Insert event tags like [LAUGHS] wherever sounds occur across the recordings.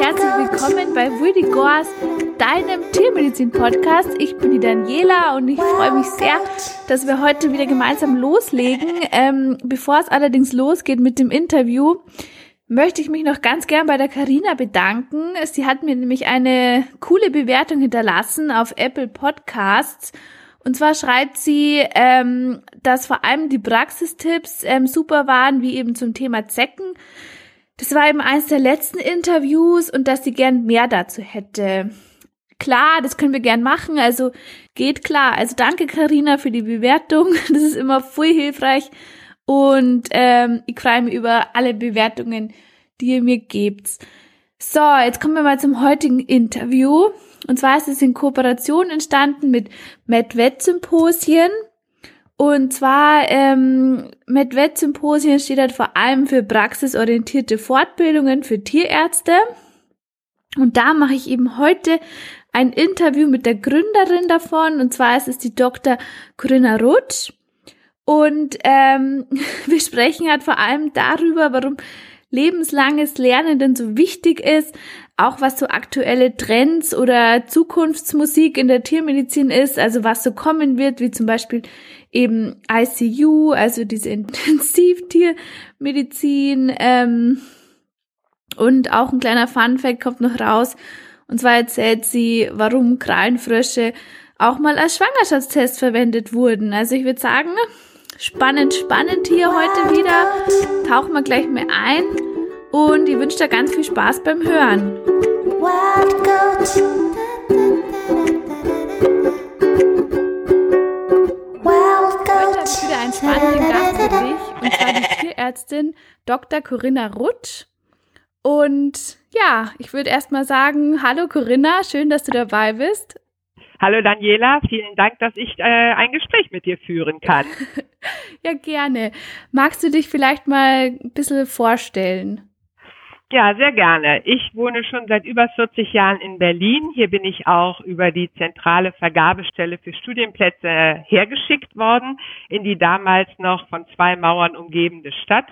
herzlich willkommen bei Wildy Gors, deinem Tiermedizin-Podcast. Ich bin die Daniela und ich freue mich sehr, dass wir heute wieder gemeinsam loslegen. Ähm, bevor es allerdings losgeht mit dem Interview, möchte ich mich noch ganz gern bei der Karina bedanken. Sie hat mir nämlich eine coole Bewertung hinterlassen auf Apple Podcasts. Und zwar schreibt sie, ähm, dass vor allem die Praxistipps ähm, super waren, wie eben zum Thema Zecken. Das war eben eines der letzten Interviews und dass sie gern mehr dazu hätte. Klar, das können wir gern machen, also geht klar. Also danke Karina für die Bewertung, [LAUGHS] das ist immer voll hilfreich und ähm, ich freue mich über alle Bewertungen, die ihr mir gebt. So, jetzt kommen wir mal zum heutigen Interview. Und zwar ist es in Kooperation entstanden mit MedVet Symposien. Und zwar ähm, MedVet Symposien steht halt vor allem für praxisorientierte Fortbildungen für Tierärzte. Und da mache ich eben heute ein Interview mit der Gründerin davon. Und zwar ist es die Dr. Corinna Rutsch. Und ähm, [LAUGHS] wir sprechen halt vor allem darüber, warum lebenslanges Lernen denn so wichtig ist, auch was so aktuelle Trends oder Zukunftsmusik in der Tiermedizin ist, also was so kommen wird, wie zum Beispiel eben ICU, also diese [LAUGHS] Intensivtiermedizin. Ähm, und auch ein kleiner Funfact kommt noch raus. Und zwar erzählt sie, warum Krallenfrösche auch mal als Schwangerschaftstest verwendet wurden. Also ich würde sagen, spannend, spannend hier heute wieder. Tauchen wir gleich mal ein. Und ich wünsche dir ganz viel Spaß beim Hören. Spannenden Gast für dich, und zwar die Tierärztin Dr. Corinna Rutsch. Und ja, ich würde erstmal sagen, hallo Corinna, schön, dass du dabei bist. Hallo Daniela, vielen Dank, dass ich äh, ein Gespräch mit dir führen kann. [LAUGHS] ja, gerne. Magst du dich vielleicht mal ein bisschen vorstellen? Ja, sehr gerne. Ich wohne schon seit über 40 Jahren in Berlin. Hier bin ich auch über die zentrale Vergabestelle für Studienplätze hergeschickt worden in die damals noch von zwei Mauern umgebende Stadt.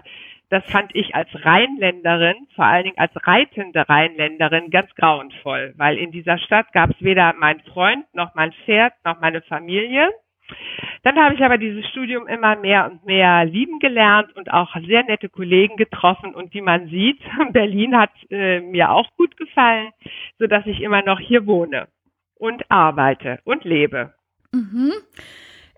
Das fand ich als Rheinländerin, vor allen Dingen als reitende Rheinländerin, ganz grauenvoll, weil in dieser Stadt gab es weder meinen Freund noch mein Pferd noch meine Familie. Dann habe ich aber dieses Studium immer mehr und mehr lieben gelernt und auch sehr nette Kollegen getroffen. Und wie man sieht, [LAUGHS] Berlin hat äh, mir auch gut gefallen, so dass ich immer noch hier wohne und arbeite und lebe. Mhm.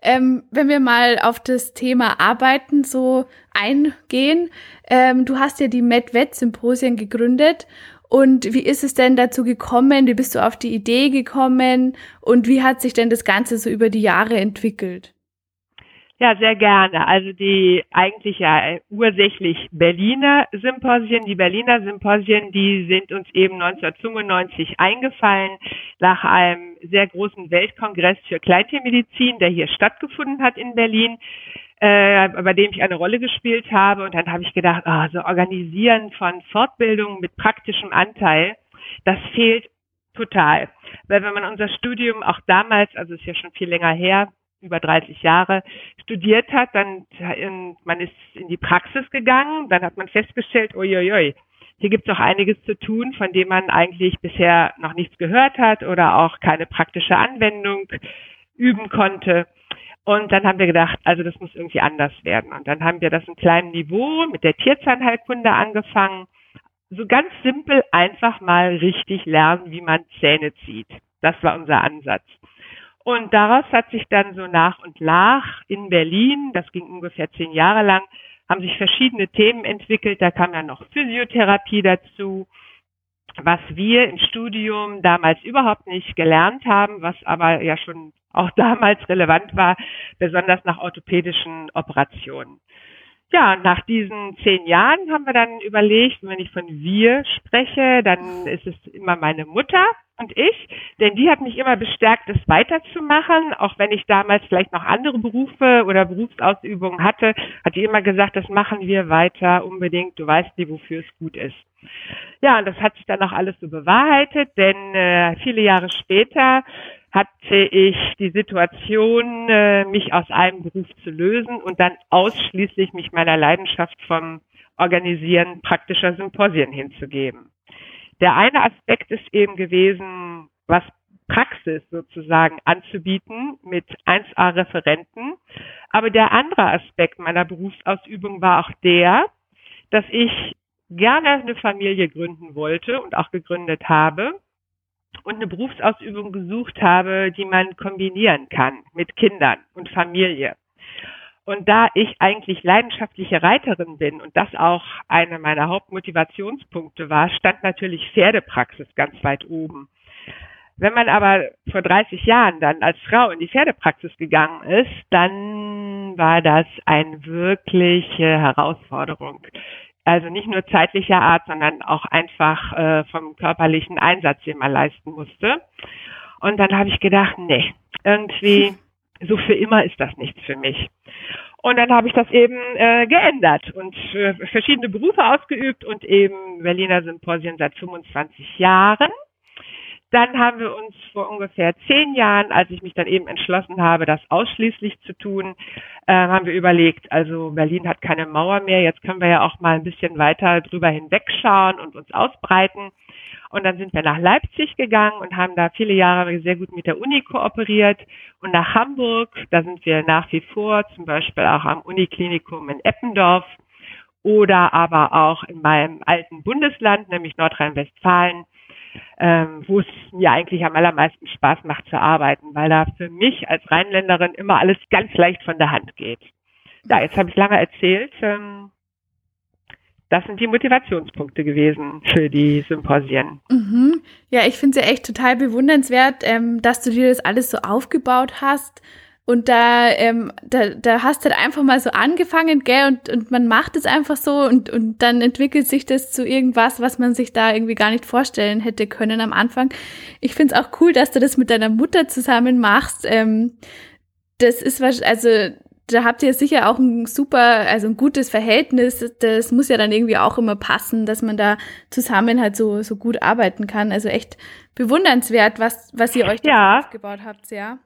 Ähm, wenn wir mal auf das Thema Arbeiten so eingehen, ähm, du hast ja die MedVet-Symposien gegründet und wie ist es denn dazu gekommen? Wie bist du auf die Idee gekommen? Und wie hat sich denn das Ganze so über die Jahre entwickelt? Ja, sehr gerne. Also die eigentlich ja ursächlich Berliner Symposien, die Berliner Symposien, die sind uns eben 1995 eingefallen nach einem sehr großen Weltkongress für Kleintiermedizin, der hier stattgefunden hat in Berlin äh, bei dem ich eine Rolle gespielt habe. Und dann habe ich gedacht, oh, so Organisieren von Fortbildungen mit praktischem Anteil, das fehlt total. Weil wenn man unser Studium auch damals, also ist ja schon viel länger her, über 30 Jahre studiert hat, dann man ist in die Praxis gegangen, dann hat man festgestellt, uiuiui, hier gibt es auch einiges zu tun, von dem man eigentlich bisher noch nichts gehört hat oder auch keine praktische Anwendung üben konnte. Und dann haben wir gedacht, also das muss irgendwie anders werden. Und dann haben wir das in kleinem Niveau mit der Tierzahnheilkunde angefangen. So ganz simpel einfach mal richtig lernen, wie man Zähne zieht. Das war unser Ansatz. Und daraus hat sich dann so nach und nach in Berlin, das ging ungefähr zehn Jahre lang, haben sich verschiedene Themen entwickelt. Da kam dann noch Physiotherapie dazu, was wir im Studium damals überhaupt nicht gelernt haben, was aber ja schon auch [LAUGHS] damals relevant war, besonders nach orthopädischen Operationen. Ja, nach diesen zehn Jahren haben wir dann überlegt, wenn ich von wir spreche, dann ist es immer meine Mutter und ich, denn die hat mich immer bestärkt, es weiterzumachen, auch wenn ich damals vielleicht noch andere Berufe oder Berufsausübungen hatte, hat die immer gesagt, das machen wir weiter unbedingt, du weißt nie, wofür es gut ist. Ja, und das hat sich dann auch alles so bewahrheitet, denn äh, viele Jahre später hatte ich die Situation, äh, mich aus einem Beruf zu lösen und dann ausschließlich mich meiner Leidenschaft vom Organisieren praktischer Symposien hinzugeben. Der eine Aspekt ist eben gewesen, was Praxis sozusagen anzubieten mit 1A-Referenten. Aber der andere Aspekt meiner Berufsausübung war auch der, dass ich gerne eine Familie gründen wollte und auch gegründet habe und eine Berufsausübung gesucht habe, die man kombinieren kann mit Kindern und Familie. Und da ich eigentlich leidenschaftliche Reiterin bin und das auch eine meiner Hauptmotivationspunkte war, stand natürlich Pferdepraxis ganz weit oben. Wenn man aber vor 30 Jahren dann als Frau in die Pferdepraxis gegangen ist, dann war das eine wirkliche Herausforderung. Also nicht nur zeitlicher Art, sondern auch einfach äh, vom körperlichen Einsatz, den man leisten musste. Und dann habe ich gedacht, nee, irgendwie so für immer ist das nichts für mich. Und dann habe ich das eben äh, geändert und äh, verschiedene Berufe ausgeübt und eben Berliner Symposien seit 25 Jahren. Dann haben wir uns vor ungefähr zehn Jahren, als ich mich dann eben entschlossen habe, das ausschließlich zu tun, äh, haben wir überlegt, also Berlin hat keine Mauer mehr, jetzt können wir ja auch mal ein bisschen weiter drüber hinwegschauen und uns ausbreiten. Und dann sind wir nach Leipzig gegangen und haben da viele Jahre sehr gut mit der Uni kooperiert. Und nach Hamburg, da sind wir nach wie vor, zum Beispiel auch am Uniklinikum in Eppendorf oder aber auch in meinem alten Bundesland, nämlich Nordrhein-Westfalen, ähm, wo es mir eigentlich am allermeisten Spaß macht zu arbeiten, weil da für mich als Rheinländerin immer alles ganz leicht von der Hand geht. Ja, jetzt habe ich lange erzählt. Ähm, das sind die Motivationspunkte gewesen für die Symposien. Mhm. Ja, ich finde es ja echt total bewundernswert, ähm, dass du dir das alles so aufgebaut hast und da, ähm, da, da hast du halt einfach mal so angefangen, gell, und, und man macht es einfach so und, und dann entwickelt sich das zu irgendwas, was man sich da irgendwie gar nicht vorstellen hätte können am Anfang. Ich finde es auch cool, dass du das mit deiner Mutter zusammen machst. Ähm, das ist was, also da habt ihr sicher auch ein super, also ein gutes Verhältnis. Das muss ja dann irgendwie auch immer passen, dass man da zusammen halt so, so gut arbeiten kann. Also echt bewundernswert, was, was ihr euch ja. aufgebaut habt, ja.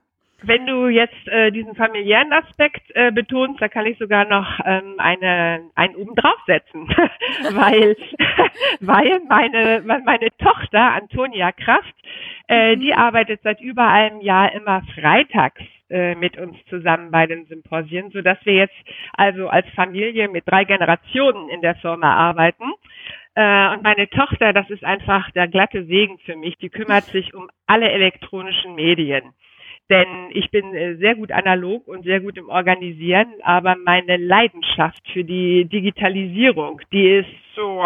Wenn du jetzt äh, diesen familiären Aspekt äh, betonst, da kann ich sogar noch ähm, eine einen oben draufsetzen, [LAUGHS] weil [LAUGHS] weil meine meine Tochter Antonia Kraft, äh, mhm. die arbeitet seit über einem Jahr immer freitags äh, mit uns zusammen bei den Symposien, so dass wir jetzt also als Familie mit drei Generationen in der Firma arbeiten. Äh, und meine Tochter, das ist einfach der glatte Segen für mich. Die kümmert sich um alle elektronischen Medien. Denn ich bin äh, sehr gut analog und sehr gut im Organisieren, aber meine Leidenschaft für die Digitalisierung, die ist so,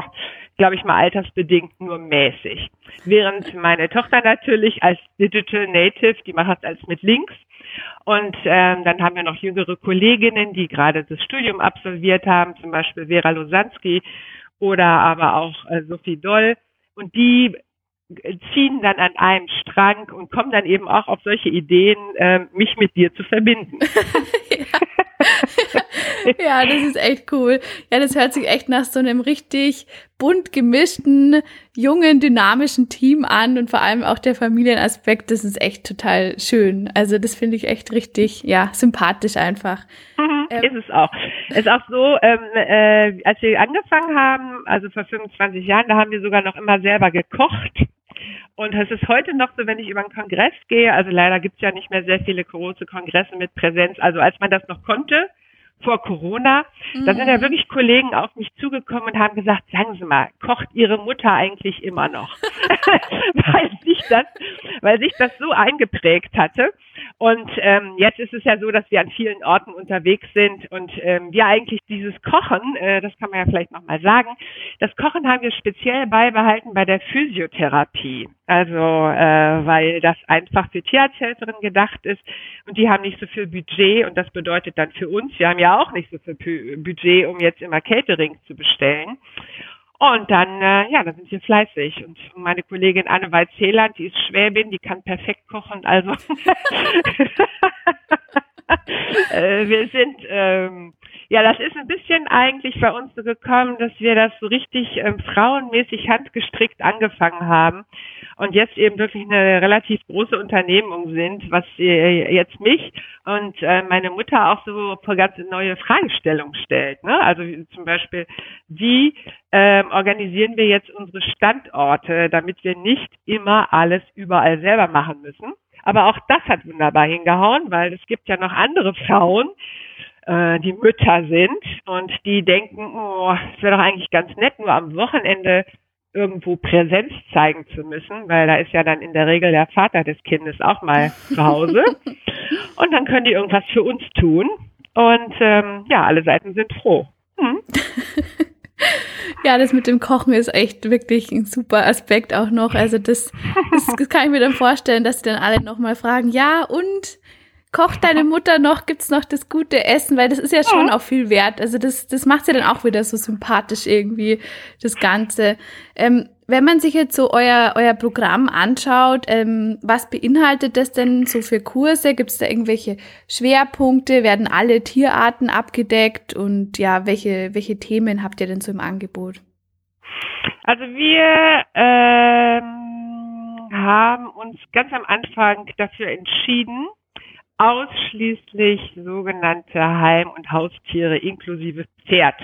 glaube ich mal, altersbedingt nur mäßig. Während meine Tochter natürlich als Digital Native, die macht das als mit Links. Und ähm, dann haben wir noch jüngere Kolleginnen, die gerade das Studium absolviert haben, zum Beispiel Vera Losanski oder aber auch äh, Sophie Doll. Und die ziehen dann an einem Strang und kommen dann eben auch auf solche Ideen, äh, mich mit dir zu verbinden. [LAUGHS] ja. das ist echt cool. Ja, das hört sich echt nach so einem richtig bunt gemischten, jungen, dynamischen Team an und vor allem auch der Familienaspekt, das ist echt total schön. Also das finde ich echt richtig, ja, sympathisch einfach. Mhm, ähm, ist es auch. Ist auch so, ähm, äh, als wir angefangen haben, also vor 25 Jahren, da haben wir sogar noch immer selber gekocht. Und es ist heute noch so, wenn ich über einen Kongress gehe, also leider gibt es ja nicht mehr sehr viele große Kongresse mit Präsenz, also als man das noch konnte, vor Corona, mhm. da sind ja mhm. wirklich Kollegen auf mich zugekommen und haben gesagt, sagen Sie mal, kocht Ihre Mutter eigentlich immer noch? [LAUGHS] weil sich das, weil sich das so eingeprägt hatte. Und ähm, jetzt ist es ja so, dass wir an vielen Orten unterwegs sind und ähm, wir eigentlich dieses Kochen, äh, das kann man ja vielleicht nochmal sagen, das Kochen haben wir speziell beibehalten bei der Physiotherapie. Also äh, weil das einfach für Tierarzthelferinnen gedacht ist und die haben nicht so viel Budget und das bedeutet dann für uns, wir haben ja auch nicht so viel Budget, um jetzt immer Catering zu bestellen. Und dann, äh, ja, dann sind wir fleißig. Und meine Kollegin Anne Weiß-Heland, die ist Schwäbin, die kann perfekt kochen. Also [LAUGHS] äh, wir sind, ähm, ja, das ist ein bisschen eigentlich bei uns so gekommen, dass wir das so richtig ähm, frauenmäßig handgestrickt angefangen haben. und jetzt eben wirklich eine relativ große Unternehmung sind, was äh, jetzt mich und äh, meine Mutter auch so vor ganz neue Fragestellungen stellt. Ne? Also zum Beispiel, wie ähm, organisieren wir jetzt unsere Standorte, damit wir nicht immer alles überall selber machen müssen. Aber auch das hat wunderbar hingehauen, weil es gibt ja noch andere Frauen, äh, die Mütter sind und die denken, oh, es wäre doch eigentlich ganz nett, nur am Wochenende irgendwo Präsenz zeigen zu müssen, weil da ist ja dann in der Regel der Vater des Kindes auch mal [LAUGHS] zu Hause. Und dann können die irgendwas für uns tun. Und ähm, ja, alle Seiten sind froh. Hm. [LAUGHS] Ja, das mit dem Kochen ist echt wirklich ein super Aspekt auch noch. Also das, das, das kann ich mir dann vorstellen, dass die dann alle nochmal fragen, ja, und kocht deine Mutter noch, gibt's noch das gute Essen, weil das ist ja schon auch viel wert. Also das, das macht's ja dann auch wieder so sympathisch irgendwie, das Ganze. Ähm, wenn man sich jetzt so euer, euer Programm anschaut, ähm, was beinhaltet das denn so für Kurse? Gibt's da irgendwelche Schwerpunkte? Werden alle Tierarten abgedeckt? Und ja, welche, welche Themen habt ihr denn so im Angebot? Also wir ähm, haben uns ganz am Anfang dafür entschieden, ausschließlich sogenannte Heim- und Haustiere inklusive Pferd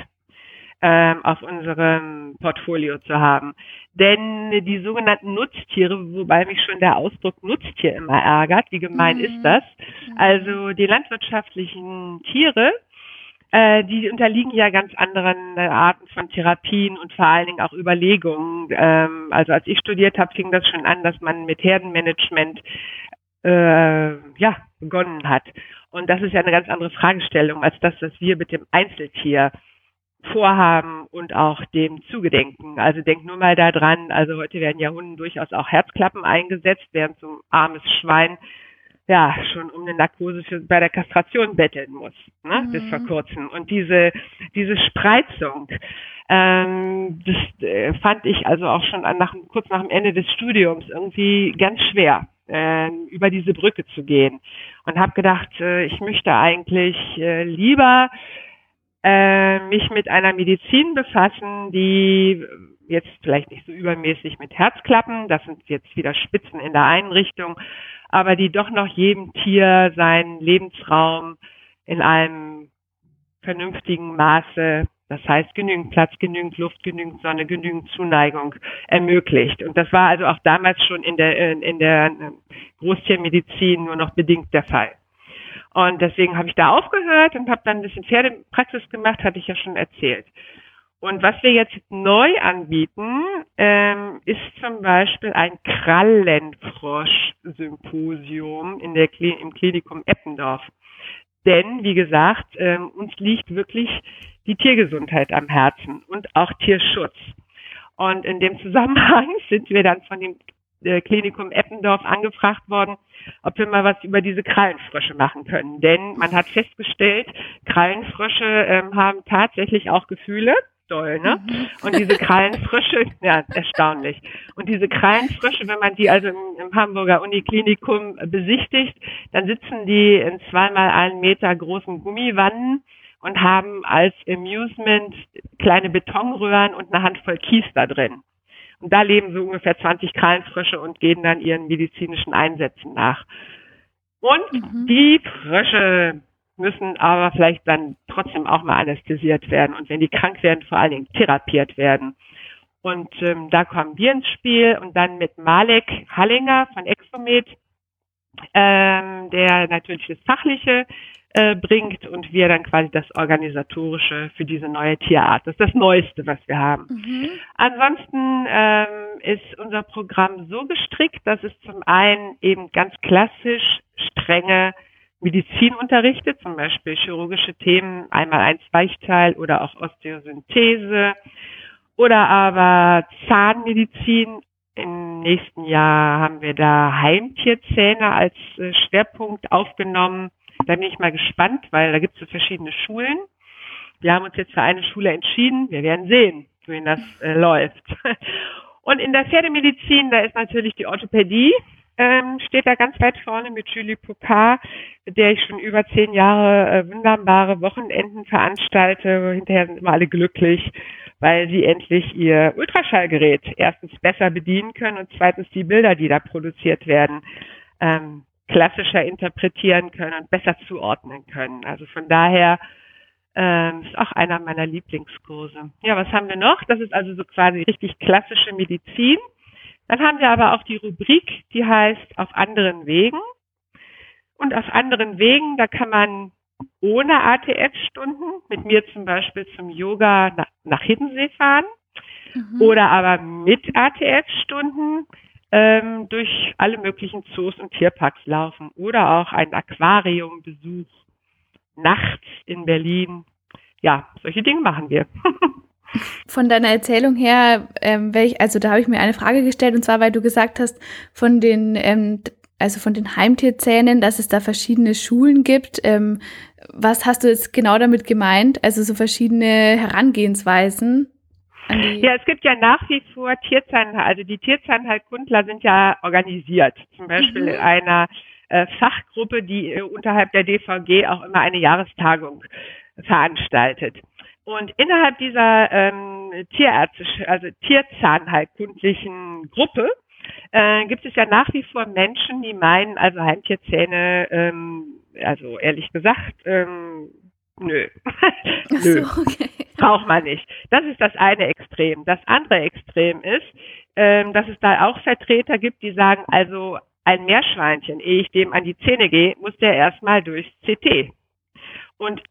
ähm, auf unserem Portfolio zu haben. Denn die sogenannten Nutztiere, wobei mich schon der Ausdruck Nutztier immer ärgert, wie gemein mhm. ist das? Mhm. Also die landwirtschaftlichen Tiere, äh, die unterliegen ja ganz anderen äh, Arten von Therapien und vor allen Dingen auch Überlegungen. Ähm, also als ich studiert habe, fing das schon an, dass man mit Herdenmanagement äh, ja, begonnen hat. Und das ist ja eine ganz andere Fragestellung als das, was wir mit dem Einzeltier vorhaben und auch dem zugedenken. Also denk nur mal daran, also heute werden ja Hunden durchaus auch Herzklappen eingesetzt, während so ein armes Schwein ja schon um eine Narkose für, bei der Kastration betteln muss, ne, mhm. bis vor kurzem. Und diese diese Spreizung, ähm, das äh, fand ich also auch schon nach, kurz nach dem Ende des Studiums irgendwie ganz schwer äh, über diese Brücke zu gehen. Und habe gedacht, äh, ich möchte eigentlich äh, lieber äh, mich mit einer Medizin befassen, die jetzt vielleicht nicht so übermäßig mit Herzklappen, das sind jetzt wieder Spitzen in der Einrichtung, aber die doch noch jedem Tier seinen Lebensraum in einem vernünftigen Maße das heißt, genügend Platz, genügend Luft, genügend Sonne, genügend Zuneigung ermöglicht. Und das war also auch damals schon in der, in der Großtiermedizin nur noch bedingt der Fall. Und deswegen habe ich da aufgehört und habe dann ein bisschen Pferdepraxis gemacht, hatte ich ja schon erzählt. Und was wir jetzt neu anbieten, ähm, ist zum Beispiel ein Krallenfrosch-Symposium in der Kli im Klinikum Eppendorf. Denn, wie gesagt, ähm, uns liegt wirklich die Tiergesundheit am Herzen und auch Tierschutz. Und in dem Zusammenhang [LAUGHS] sind wir dann von dem äh, Klinikum Eppendorf angefragt worden, ob wir mal was über diese Krallenfrösche machen können. Denn man hat festgestellt, Krallenfrösche ähm, haben tatsächlich auch Gefühle. Doll, ne? Mhm. Und diese Krallenfrösche, ja, erstaunlich. Und diese Krallenfrösche, wenn man die also im, im Hamburger Uniklinikum besichtigt, dann sitzen die in zweimal einen Meter großen Gummiwannen und haben als Amusement kleine Betonröhren und eine Handvoll Kies da drin. Und da leben so ungefähr 20 Krallenfrösche und gehen dann ihren medizinischen Einsätzen nach. Und mhm. die Frösche müssen aber vielleicht dann trotzdem auch mal anästhesiert werden und wenn die krank werden, vor allen Dingen therapiert werden. Und ähm, da kommen wir ins Spiel und dann mit Malek Hallinger von Exomed, ähm, der natürlich das Fachliche äh, bringt und wir dann quasi das Organisatorische für diese neue Tierart. Das ist das Neueste, was wir haben. Mhm. Ansonsten ähm, ist unser Programm so gestrickt, dass es zum einen eben ganz klassisch strenge Medizin unterrichtet, zum Beispiel chirurgische Themen, einmal ein Weichteil oder auch Osteosynthese oder aber Zahnmedizin. Im nächsten Jahr haben wir da Heimtierzähne als äh, Schwerpunkt aufgenommen. Da bin ich mal gespannt, weil da gibt es so verschiedene Schulen. Wir haben uns jetzt für eine Schule entschieden. Wir werden sehen, wohin das äh, läuft. [LAUGHS] Und in der Pferdemedizin, da ist natürlich die Orthopädie, ähm, steht da ganz weit vorne mit Julie Pocard, mit der ich schon über zehn Jahre äh, wunderbare Wochenenden veranstalte. Hinterher sind immer alle glücklich, weil sie endlich ihr Ultraschallgerät erstens besser bedienen können und zweitens die Bilder, die da produziert werden, ähm, klassischer interpretieren können und besser zuordnen können. Also von daher ähm, ist auch einer meiner Lieblingskurse. Ja, was haben wir noch? Das ist also so quasi richtig klassische Medizin. Dann haben wir aber auch die Rubrik, die heißt auf anderen Wegen. Und auf anderen Wegen, da kann man ohne ATF-Stunden mit mir zum Beispiel zum Yoga nach, Hiddensee fahren mhm. oder aber mit ATF-Stunden ähm, durch alle möglichen Zoos und Tierparks laufen oder auch ein Aquariumbesuch nachts in Berlin. Ja, solche Dinge machen wir. [LAUGHS] Von deiner Erzählung her, ähm, welch, also da habe ich mir eine Frage gestellt, und zwar, weil du gesagt hast, von den, ähm, also von den Heimtierzähnen, dass es da verschiedene Schulen gibt. Ähm, was hast du jetzt genau damit gemeint? Also so verschiedene Herangehensweisen? Ja, es gibt ja nach wie vor Tierzahn, also die Tierzahnheilkundler sind ja organisiert, zum Beispiel mhm. in einer äh, Fachgruppe, die äh, unterhalb der DVG auch immer eine Jahrestagung veranstaltet. Und innerhalb dieser ähm, tierärztischen, also tierzahnheilkundlichen Gruppe äh, gibt es ja nach wie vor Menschen, die meinen, also Heimtierzähne, ähm, also ehrlich gesagt, ähm, nö. [LAUGHS] nö. So, okay. Braucht man nicht. Das ist das eine Extrem. Das andere Extrem ist, ähm, dass es da auch Vertreter gibt, die sagen, also ein Meerschweinchen, ehe ich dem an die Zähne gehe, muss der erstmal durchs CT. Und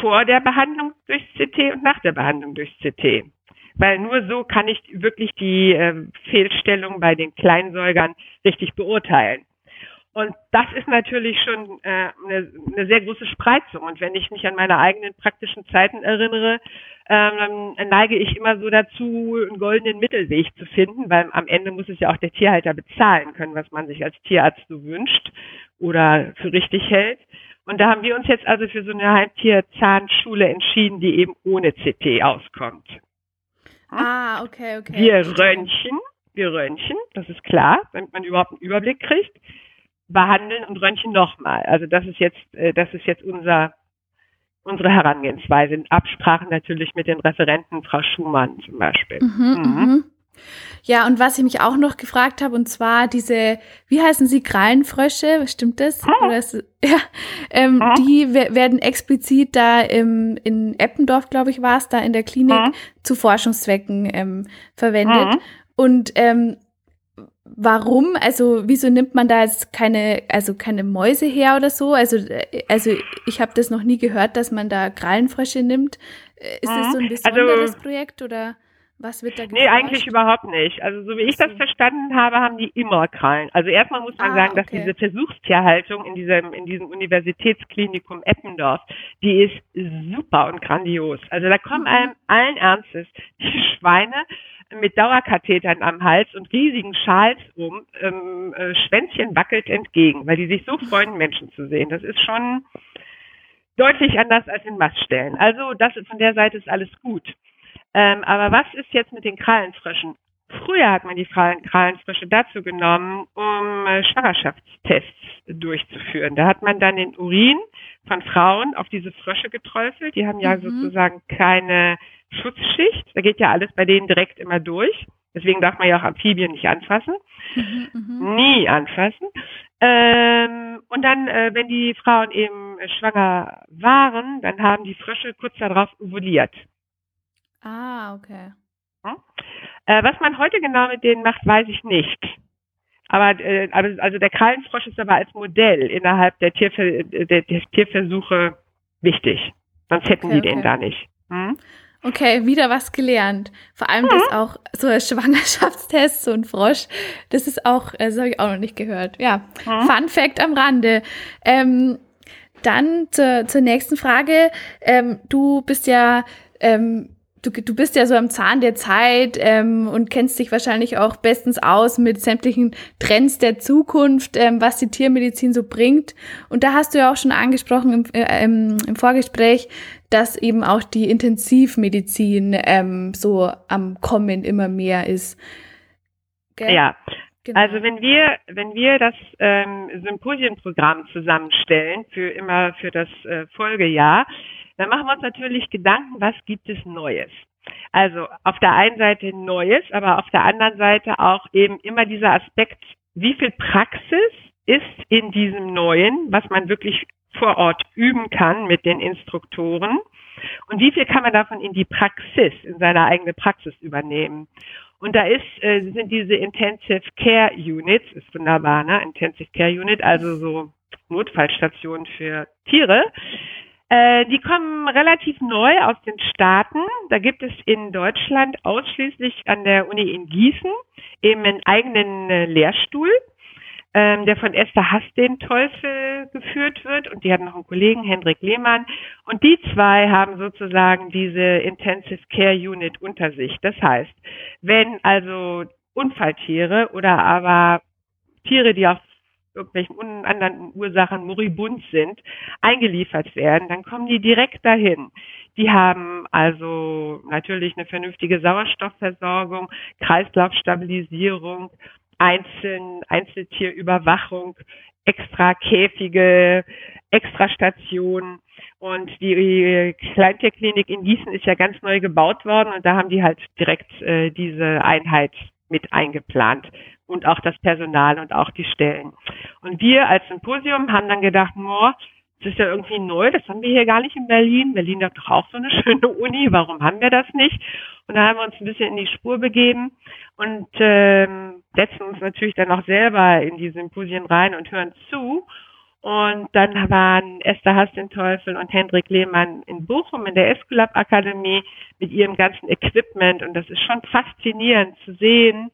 vor der Behandlung durchs CT und nach der Behandlung durchs CT. Weil nur so kann ich wirklich die äh, Fehlstellung bei den Kleinsäugern richtig beurteilen. Und das ist natürlich schon äh, eine, eine sehr große Spreizung. Und wenn ich mich an meine eigenen praktischen Zeiten erinnere, ähm, dann neige ich immer so dazu, einen goldenen Mittelweg zu finden, weil am Ende muss es ja auch der Tierhalter bezahlen können, was man sich als Tierarzt so wünscht oder für richtig hält. Und da haben wir uns jetzt also für so eine Heimtierzahnschule entschieden, die eben ohne CT auskommt. Ah, okay, okay. Wir röntgen, wir röntgen, das ist klar, damit man überhaupt einen Überblick kriegt behandeln und röntgen nochmal. Also das ist jetzt, äh, das ist jetzt unser, unsere Herangehensweise in Absprache natürlich mit den Referenten, Frau Schumann zum Beispiel. Mhm, mhm. Ja, und was ich mich auch noch gefragt habe, und zwar diese, wie heißen sie, Krallenfrösche, stimmt das? Hm. Oder ist, [LAUGHS] ja, ähm, hm. die werden explizit da im, in Eppendorf, glaube ich, war es, da in der Klinik hm. zu Forschungszwecken ähm, verwendet. Und ähm, warum? Also wieso nimmt man da jetzt keine, also keine Mäuse her oder so? Also, äh, also ich habe das noch nie gehört, dass man da Krallenfrösche nimmt. Äh, ist das so ein also besonderes also, Projekt oder was wird da geforscht? Nee, eigentlich überhaupt nicht. Also so wie ich das verstanden habe, haben die immer Krallen. Also erstmal muss man ah, sagen, dass diese Versuchstierhaltung in diesem, in diesem Universitätsklinikum Eppendorf, die ist super und grandios. Also da kommen mhm. einem allen Ernstes die Schweine mit Dauerkathetern am Hals und riesigen Schals um, ähm, äh, Schwänzchen wackelt entgegen, weil die sich so freuen, Menschen zu sehen. Das ist schon deutlich anders als in Maststellen. Also das von der Seite ist alles gut. Ähm, aber was ist jetzt mit den Krallenfröschen? Früher hat man die Krallenfrösche dazu genommen, um äh, Schwangerschaftstests durchzuführen. Da hat man dann den Urin von Frauen auf diese Frösche geträufelt. Die haben ja mhm. sozusagen keine Schutzschicht. Da geht ja alles bei denen direkt immer durch. Deswegen darf man ja auch Amphibien nicht anfassen. Mhm, mhm. Nie anfassen. Ähm, und dann, äh, wenn die Frauen eben schwanger waren, dann haben die Frösche kurz darauf ovuliert. Ah, okay. Hm? Äh, was man heute genau mit denen macht, weiß ich nicht. Aber äh, also der Krallenfrosch ist aber als Modell innerhalb der, Tierver der, der Tierversuche wichtig. Sonst hätten okay, die okay. den da nicht. Hm? Okay, wieder was gelernt. Vor allem das mhm. auch so Schwangerschaftstests so ein Frosch. Das ist auch, das habe ich auch noch nicht gehört. Ja, mhm. Fun Fact am Rande. Ähm, dann zur, zur nächsten Frage. Ähm, du bist ja ähm, du, du bist ja so am Zahn der Zeit ähm, und kennst dich wahrscheinlich auch bestens aus mit sämtlichen Trends der Zukunft, ähm, was die Tiermedizin so bringt. Und da hast du ja auch schon angesprochen im, äh, im, im Vorgespräch, dass eben auch die Intensivmedizin ähm, so am Kommen immer mehr ist. Gell? Ja. Genau. Also wenn wir wenn wir das ähm, Symposienprogramm zusammenstellen für immer für das äh, Folgejahr, dann machen wir uns natürlich Gedanken, was gibt es Neues. Also auf der einen Seite Neues, aber auf der anderen Seite auch eben immer dieser Aspekt, wie viel Praxis ist in diesem Neuen, was man wirklich vor Ort üben kann mit den Instruktoren und wie viel kann man davon in die Praxis, in seine eigene Praxis übernehmen. Und da ist, äh, sind diese Intensive Care Units, ist wunderbar, ne? Intensive Care Unit, also so Notfallstationen für Tiere. Äh, die kommen relativ neu aus den Staaten. Da gibt es in Deutschland ausschließlich an der Uni in Gießen eben einen eigenen äh, Lehrstuhl ähm, der von Esther Hass den Teufel geführt wird und die hat noch einen Kollegen, Hendrik Lehmann. Und die zwei haben sozusagen diese Intensive Care Unit unter sich. Das heißt, wenn also Unfalltiere oder aber Tiere, die aus irgendwelchen anderen Ursachen moribund sind, eingeliefert werden, dann kommen die direkt dahin. Die haben also natürlich eine vernünftige Sauerstoffversorgung, Kreislaufstabilisierung einzeln, Einzeltierüberwachung, extra Käfige, extra Stationen. Und die Kleintierklinik in Gießen ist ja ganz neu gebaut worden und da haben die halt direkt äh, diese Einheit mit eingeplant und auch das Personal und auch die Stellen. Und wir als Symposium haben dann gedacht, boah, das ist ja irgendwie neu, das haben wir hier gar nicht in Berlin. Berlin hat doch auch so eine [LAUGHS] schöne Uni, warum haben wir das nicht? Und da haben wir uns ein bisschen in die Spur begeben und ähm, setzen uns natürlich dann auch selber in die Symposien rein und hören zu. Und dann waren Esther Hastenteufel und Hendrik Lehmann in Bochum in der Esculap Akademie mit ihrem ganzen Equipment. Und das ist schon faszinierend zu sehen,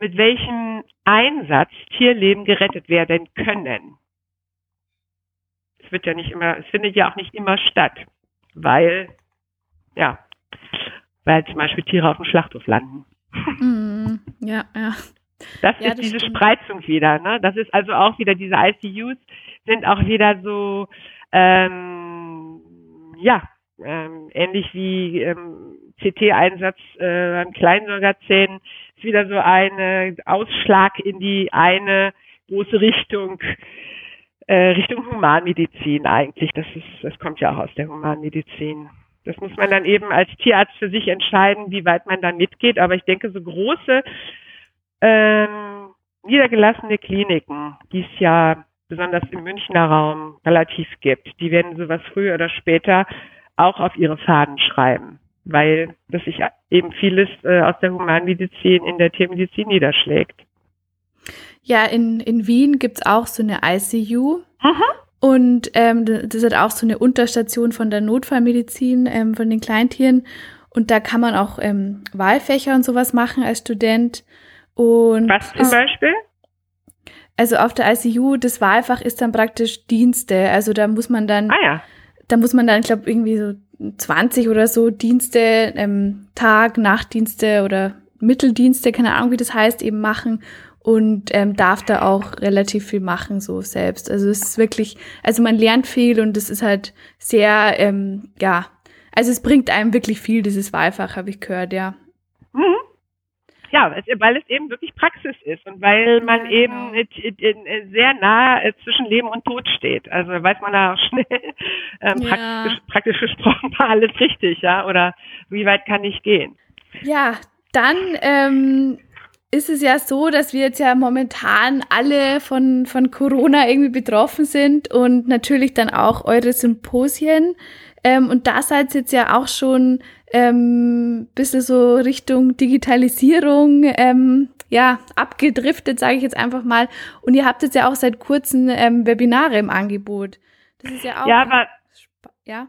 mit welchem Einsatz Tierleben gerettet werden können es wird ja nicht immer, es findet ja auch nicht immer statt, weil, ja, weil zum Beispiel Tiere auf dem Schlachthof landen. Mm, ja, ja. Das ja, ist das diese stimmt. Spreizung wieder, ne? Das ist also auch wieder diese ICUs sind auch wieder so, ähm, ja, ähm, ähnlich wie ähm, CT-Einsatz äh, beim Kleinsäugerzähnen, ist wieder so ein Ausschlag in die eine große Richtung äh, Richtung Humanmedizin eigentlich. Das ist, das kommt ja auch aus der Humanmedizin. Das muss man dann eben als Tierarzt für sich entscheiden, wie weit man dann mitgeht. Aber ich denke, so große ähm, niedergelassene Kliniken, die es ja besonders im Münchner Raum relativ gibt, die werden sowas früher oder später auch auf ihre Fahnen schreiben, weil das sich eben vieles äh, aus der Humanmedizin in der Tiermedizin niederschlägt. Ja, in, in Wien gibt's auch so eine ICU. Aha. Und ähm, das ist auch so eine Unterstation von der Notfallmedizin, ähm, von den Kleintieren. Und da kann man auch ähm, Wahlfächer und sowas machen als Student. Und Was zum Beispiel? Also auf der ICU, das Wahlfach ist dann praktisch Dienste. Also da muss man dann, ah, ja. Da muss man dann, ich glaube, irgendwie so 20 oder so Dienste, ähm, Tag, Nachtdienste oder Mitteldienste, keine Ahnung, wie das heißt, eben machen und ähm, darf da auch relativ viel machen so selbst. Also es ist wirklich, also man lernt viel und es ist halt sehr, ähm, ja, also es bringt einem wirklich viel, dieses Wahlfach, habe ich gehört, ja. Mhm. Ja, weil es eben wirklich Praxis ist und weil man ja, genau. eben sehr nah äh, zwischen Leben und Tod steht. Also weiß man da auch [LAUGHS] schnell, ähm, ja. praktisch, praktisch gesprochen war alles richtig, ja, oder wie weit kann ich gehen? Ja, dann ähm, ist es ja so, dass wir jetzt ja momentan alle von, von Corona irgendwie betroffen sind und natürlich dann auch eure Symposien. Ähm, und da seid ihr jetzt ja auch schon ähm, bisschen so Richtung Digitalisierung ähm, ja abgedriftet, sage ich jetzt einfach mal. Und ihr habt jetzt ja auch seit kurzem ähm, Webinare im Angebot. Das ist ja auch. Ja, aber ja.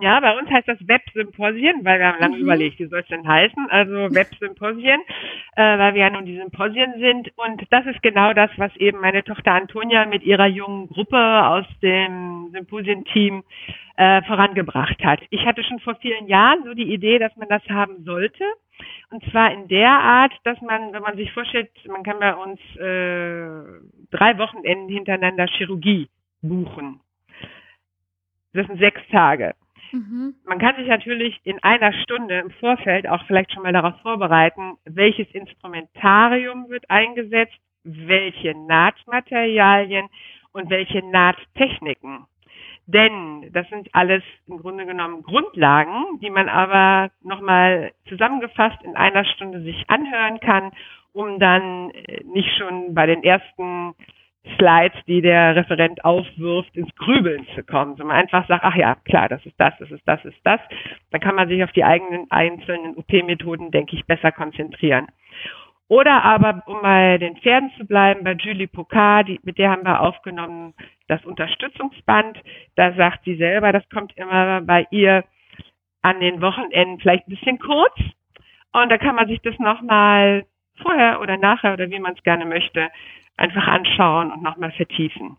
Ja, bei uns heißt das Web-Symposien, weil wir haben lange mhm. überlegt, wie soll es denn heißen. Also Web-Symposien, äh, weil wir ja nun die Symposien sind. Und das ist genau das, was eben meine Tochter Antonia mit ihrer jungen Gruppe aus dem Symposienteam äh, vorangebracht hat. Ich hatte schon vor vielen Jahren so die Idee, dass man das haben sollte. Und zwar in der Art, dass man, wenn man sich vorstellt, man kann bei uns äh, drei Wochenenden hintereinander Chirurgie buchen. Das sind sechs Tage. Mhm. Man kann sich natürlich in einer Stunde im Vorfeld auch vielleicht schon mal darauf vorbereiten, welches Instrumentarium wird eingesetzt, welche Nahtmaterialien und welche Nahttechniken. Denn das sind alles im Grunde genommen Grundlagen, die man aber nochmal zusammengefasst in einer Stunde sich anhören kann, um dann äh, nicht schon bei den ersten Slides, die der Referent aufwirft, ins Grübeln zu kommen, sondern einfach sagt, ach ja, klar, das ist das, das ist das, ist das. Dann kann man sich auf die eigenen einzelnen UP-Methoden, denke ich, besser konzentrieren. Oder aber, um bei den Pferden zu bleiben, bei Julie Pocard, die, mit der haben wir aufgenommen das Unterstützungsband. Da sagt sie selber, das kommt immer bei ihr an den Wochenenden vielleicht ein bisschen kurz. Und da kann man sich das nochmal vorher oder nachher oder wie man es gerne möchte, einfach anschauen und nochmal vertiefen.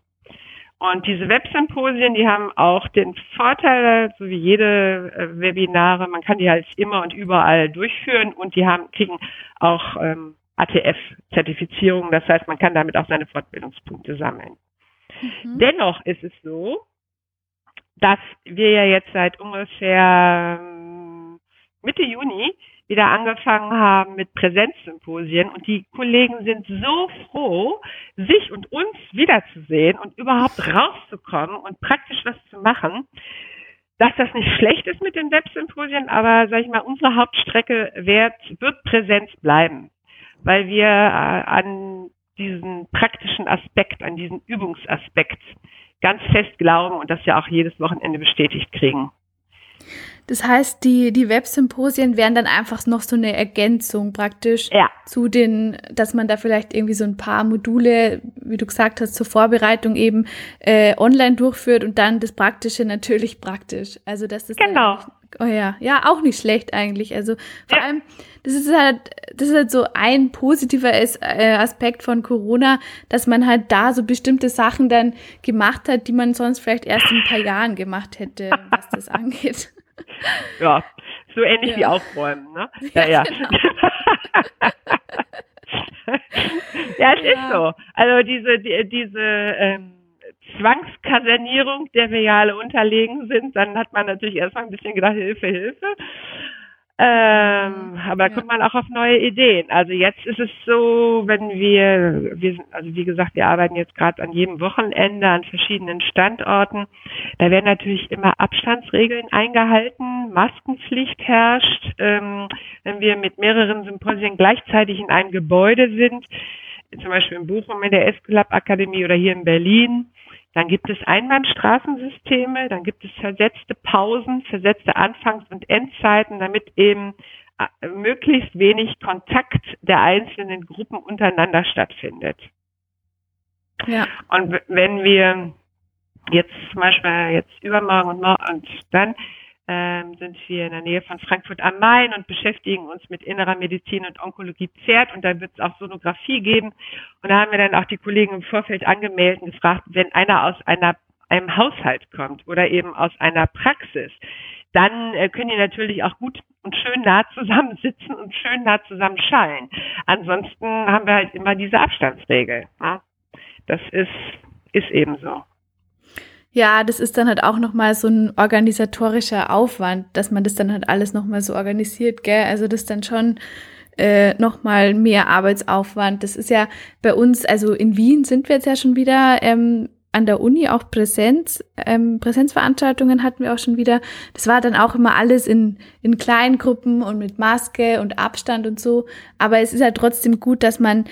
Und diese Websymposien, die haben auch den Vorteil, so wie jede äh, Webinare, man kann die halt immer und überall durchführen und die haben, kriegen auch ähm, ATF-Zertifizierung. Das heißt, man kann damit auch seine Fortbildungspunkte sammeln. Mhm. Dennoch ist es so, dass wir ja jetzt seit ungefähr ähm, Mitte Juni wieder angefangen haben mit Präsenzsymposien und die Kollegen sind so froh, sich und uns wiederzusehen und überhaupt rauszukommen und praktisch was zu machen, dass das nicht schlecht ist mit den Websymposien, aber sag ich mal, unsere Hauptstrecke wird, wird Präsenz bleiben, weil wir äh, an diesen praktischen Aspekt, an diesen Übungsaspekt ganz fest glauben und das ja auch jedes Wochenende bestätigt kriegen. Das heißt, die, die Websymposien wären dann einfach noch so eine Ergänzung praktisch ja. zu den, dass man da vielleicht irgendwie so ein paar Module, wie du gesagt hast, zur Vorbereitung eben äh, online durchführt und dann das Praktische natürlich praktisch. Also das ist genau. Oh ja, ja, auch nicht schlecht eigentlich. Also vor ja. allem, das ist halt, das ist halt so ein positiver äh, Aspekt von Corona, dass man halt da so bestimmte Sachen dann gemacht hat, die man sonst vielleicht erst in ein paar Jahren gemacht hätte, was das [LAUGHS] angeht. [LAUGHS] Ja, so ähnlich ja. wie Aufräumen, ne? Ja, ja. Genau. [LAUGHS] ja, es ja. ist so. Also diese, die, diese ähm, Zwangskasernierung, der wir ja alle unterlegen sind, dann hat man natürlich erstmal ein bisschen gedacht, Hilfe, Hilfe. Ähm, aber da kommt man auch auf neue Ideen. Also jetzt ist es so, wenn wir, wir sind, also wie gesagt, wir arbeiten jetzt gerade an jedem Wochenende an verschiedenen Standorten. Da werden natürlich immer Abstandsregeln eingehalten, Maskenpflicht herrscht. Ähm, wenn wir mit mehreren Symposien gleichzeitig in einem Gebäude sind, zum Beispiel in Bochum in der Esculap Akademie oder hier in Berlin, dann gibt es Einbahnstraßensysteme, dann gibt es versetzte Pausen, versetzte Anfangs- und Endzeiten, damit eben äh, möglichst wenig Kontakt der einzelnen Gruppen untereinander stattfindet. Ja. Und wenn wir jetzt zum Beispiel jetzt übermorgen und morgen und dann ähm, sind wir in der Nähe von Frankfurt am Main und beschäftigen uns mit innerer Medizin und Onkologie Pferd und da wird es auch Sonographie geben. Und da haben wir dann auch die Kollegen im Vorfeld angemeldet und gefragt, wenn einer aus einer, einem Haushalt kommt oder eben aus einer Praxis, dann äh, können die natürlich auch gut und schön nah zusammensitzen und schön nah zusammen schallen. Ansonsten haben wir halt immer diese Abstandsregel. Ja? Das ist, ist eben so. Ja, das ist dann halt auch nochmal so ein organisatorischer Aufwand, dass man das dann halt alles nochmal so organisiert, gell? Also das ist dann schon äh, nochmal mehr Arbeitsaufwand. Das ist ja bei uns, also in Wien sind wir jetzt ja schon wieder ähm, an der Uni auch Präsenz, ähm, Präsenzveranstaltungen hatten wir auch schon wieder. Das war dann auch immer alles in, in kleinen Gruppen und mit Maske und Abstand und so. Aber es ist halt trotzdem gut, dass man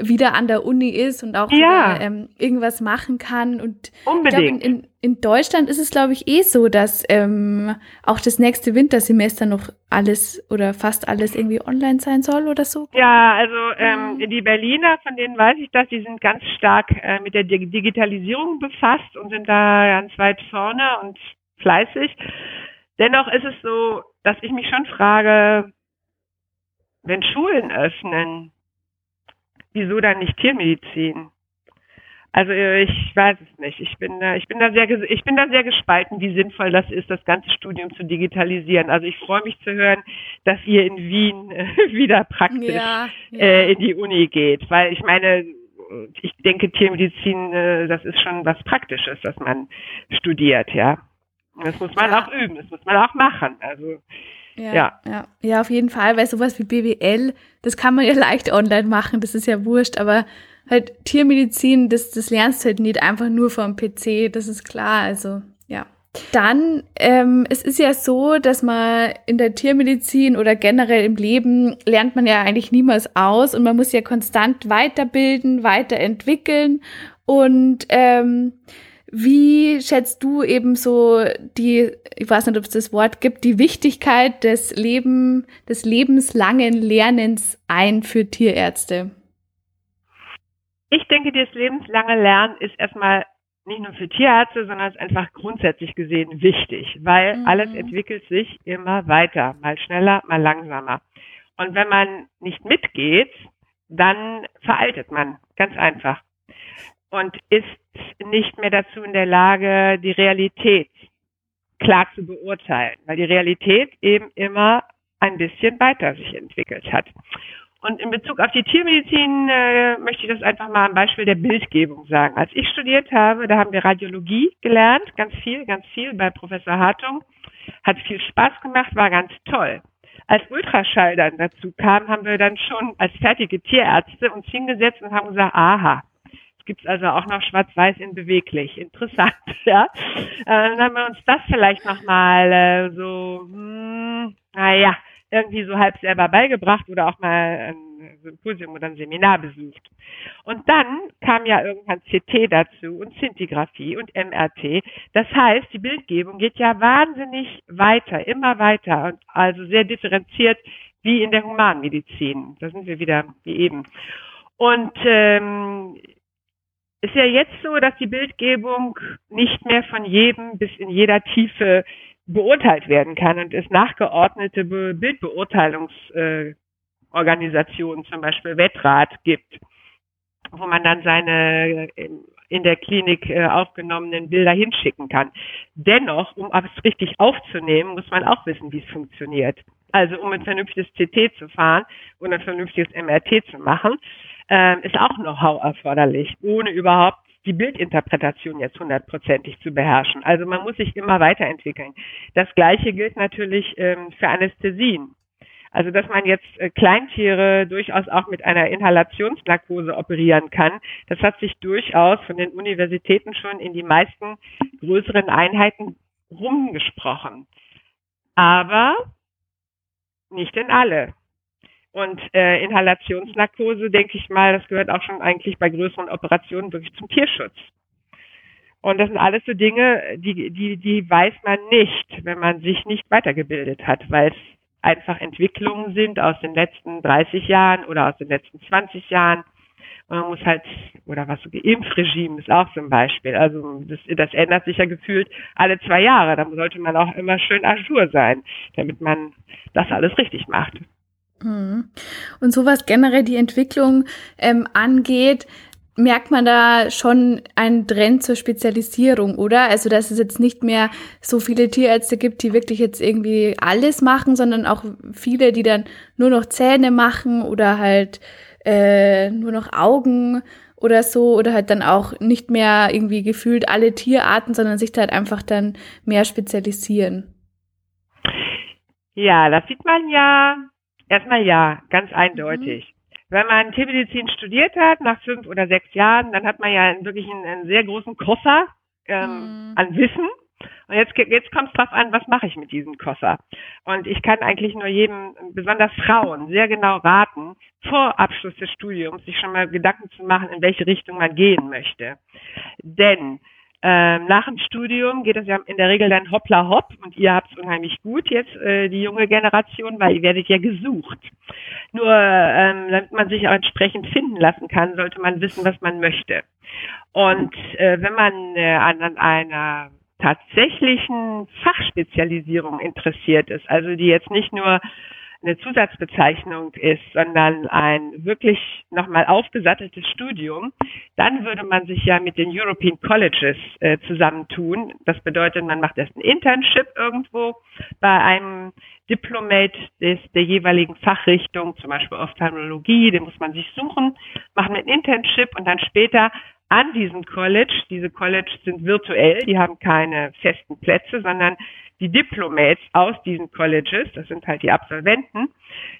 wieder an der Uni ist und auch ja. wieder, ähm, irgendwas machen kann. Und Unbedingt. Ich glaub, in, in, Deutschland ist es, glaube ich, eh so, dass ähm, auch das nächste Wintersemester noch alles oder fast alles irgendwie online sein soll oder so. Ja, also ähm, die Berliner, von denen weiß ich das, die sind ganz stark äh, mit der Digitalisierung befasst und sind da ganz weit vorne und fleißig. Dennoch ist es so, dass ich mich schon frage, wenn Schulen öffnen, wieso dann nicht Tiermedizin? Also ich weiß es nicht. Ich bin da, ich bin da sehr, ich bin da sehr gespalten, wie sinnvoll das ist, das ganze Studium zu digitalisieren. Also ich freue mich zu hören, dass ihr in Wien äh, [LAUGHS] wieder praktisch ja, ja. Äh, in die Uni geht, weil ich meine, ich denke, Tiermedizin, äh, das ist schon was Praktisches, dass man studiert, ja. Das muss man ja. auch üben, das muss man auch machen. Also ja, ja, ja. Ja, auf jeden Fall, weil sowas wie BWL, das kann man ja [LAUGHS] leicht online machen, das ist ja wurscht, aber halt Tiermedizin, das, das lernst du halt nicht einfach nur vom PC, das ist klar, also ja. Dann, ähm, es ist ja so, dass man in der Tiermedizin oder generell im Leben lernt man ja eigentlich niemals aus und man muss ja konstant weiterbilden, weiterentwickeln. Und ähm, wie schätzt du eben so die, ich weiß nicht, ob es das Wort gibt, die Wichtigkeit des Leben, des lebenslangen Lernens ein für Tierärzte? Ich denke, das lebenslange Lernen ist erstmal nicht nur für Tierärzte, sondern ist einfach grundsätzlich gesehen wichtig, weil mhm. alles entwickelt sich immer weiter, mal schneller, mal langsamer. Und wenn man nicht mitgeht, dann veraltet man, ganz einfach. Und ist nicht mehr dazu in der Lage, die Realität klar zu beurteilen, weil die Realität eben immer ein bisschen weiter sich entwickelt hat. Und in Bezug auf die Tiermedizin äh, möchte ich das einfach mal am Beispiel der Bildgebung sagen. Als ich studiert habe, da haben wir Radiologie gelernt, ganz viel, ganz viel bei Professor Hartung. Hat viel Spaß gemacht, war ganz toll. Als Ultraschall dann dazu kam, haben wir dann schon als fertige Tierärzte uns hingesetzt und haben gesagt, aha, es gibt also auch noch schwarz-weiß in beweglich. Interessant, [LAUGHS] ja. Äh, dann haben wir uns das vielleicht nochmal äh, so, hm, naja, irgendwie so halb selber beigebracht oder auch mal ein Symposium oder ein Seminar besucht. Und dann kam ja irgendwann CT dazu und Zintigraphie und MRT. Das heißt, die Bildgebung geht ja wahnsinnig weiter, immer weiter und also sehr differenziert wie in der Humanmedizin. Da sind wir wieder wie eben. Und ähm, ist ja jetzt so, dass die Bildgebung nicht mehr von jedem bis in jeder Tiefe beurteilt werden kann und es nachgeordnete Be Bildbeurteilungsorganisationen, äh, zum Beispiel Wettrat gibt, wo man dann seine äh, in der Klinik äh, aufgenommenen Bilder hinschicken kann. Dennoch, um es richtig aufzunehmen, muss man auch wissen, wie es funktioniert. Also um ein vernünftiges CT zu fahren und ein vernünftiges MRT zu machen, äh, ist auch Know-how erforderlich, ohne überhaupt die Bildinterpretation jetzt hundertprozentig zu beherrschen. Also man muss sich immer weiterentwickeln. Das Gleiche gilt natürlich ähm, für Anästhesien. Also dass man jetzt äh, Kleintiere durchaus auch mit einer Inhalationsnarkose operieren kann, das hat sich durchaus von den Universitäten schon in die meisten größeren Einheiten rumgesprochen. Aber nicht in alle. Und äh, Inhalationsnarkose, denke ich mal, das gehört auch schon eigentlich bei größeren Operationen wirklich zum Tierschutz. Und das sind alles so Dinge, die, die, die weiß man nicht, wenn man sich nicht weitergebildet hat, weil es einfach Entwicklungen sind aus den letzten 30 Jahren oder aus den letzten 20 Jahren. Und man muss halt, oder was so Impfregime ist auch zum Beispiel. Also das, das ändert sich ja gefühlt alle zwei Jahre. Da sollte man auch immer schön ajour sein, damit man das alles richtig macht. Mhm. Und so was generell die Entwicklung ähm, angeht, merkt man da schon einen Trend zur Spezialisierung, oder? Also, dass es jetzt nicht mehr so viele Tierärzte gibt, die wirklich jetzt irgendwie alles machen, sondern auch viele, die dann nur noch Zähne machen oder halt äh, nur noch Augen oder so oder halt dann auch nicht mehr irgendwie gefühlt alle Tierarten, sondern sich da halt einfach dann mehr spezialisieren. Ja, das sieht man ja Erstmal ja, ganz eindeutig. Mhm. Wenn man Tiermedizin studiert hat, nach fünf oder sechs Jahren, dann hat man ja wirklich einen, einen sehr großen Koffer ähm, mhm. an Wissen. Und jetzt, jetzt kommt es drauf an, was mache ich mit diesem Koffer? Und ich kann eigentlich nur jedem, besonders Frauen, sehr genau raten, vor Abschluss des Studiums sich schon mal Gedanken zu machen, in welche Richtung man gehen möchte. Denn ähm, nach dem Studium geht es ja in der Regel dann hoppla hopp und ihr habt es unheimlich gut jetzt, äh, die junge Generation, weil ihr werdet ja gesucht. Nur ähm, damit man sich auch entsprechend finden lassen kann, sollte man wissen, was man möchte. Und äh, wenn man äh, an, an einer tatsächlichen Fachspezialisierung interessiert ist, also die jetzt nicht nur eine Zusatzbezeichnung ist, sondern ein wirklich nochmal aufgesatteltes Studium, dann würde man sich ja mit den European Colleges äh, zusammentun. Das bedeutet, man macht erst ein Internship irgendwo bei einem Diplomate des, der jeweiligen Fachrichtung, zum Beispiel Ophthalmologie, den muss man sich suchen, machen ein Internship und dann später an diesem College, diese Colleges sind virtuell, die haben keine festen Plätze, sondern die Diplomates aus diesen Colleges, das sind halt die Absolventen,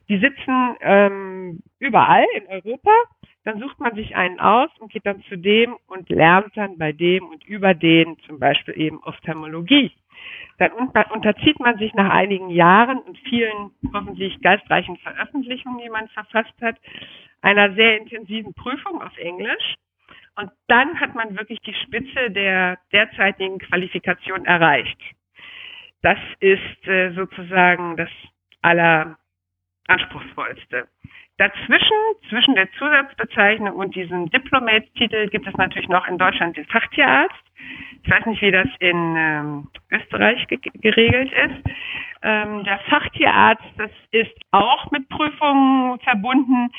die sitzen ähm, überall in Europa. Dann sucht man sich einen aus und geht dann zu dem und lernt dann bei dem und über den zum Beispiel eben Ophthalmologie. dann unterzieht man sich nach einigen Jahren und vielen hoffentlich geistreichen Veröffentlichungen, die man verfasst hat, einer sehr intensiven Prüfung auf Englisch. Und dann hat man wirklich die Spitze der derzeitigen Qualifikation erreicht. Das ist äh, sozusagen das alleranspruchsvollste. Dazwischen, zwischen der Zusatzbezeichnung und diesem Diplomate-Titel gibt es natürlich noch in Deutschland den Fachtierarzt. Ich weiß nicht, wie das in ähm, Österreich ge geregelt ist. Ähm, der Fachtierarzt, das ist auch mit Prüfungen verbunden.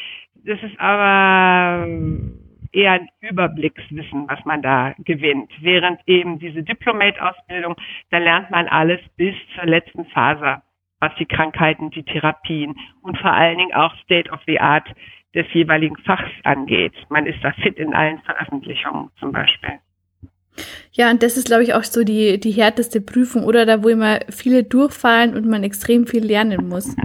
Das ist aber eher ein Überblickswissen, was man da gewinnt. Während eben diese Diplomate-Ausbildung, da lernt man alles bis zur letzten Phase, was die Krankheiten, die Therapien und vor allen Dingen auch State of the Art des jeweiligen Fachs angeht. Man ist da fit in allen Veröffentlichungen zum Beispiel. Ja, und das ist, glaube ich, auch so die, die härteste Prüfung, oder da, wo immer viele durchfallen und man extrem viel lernen muss.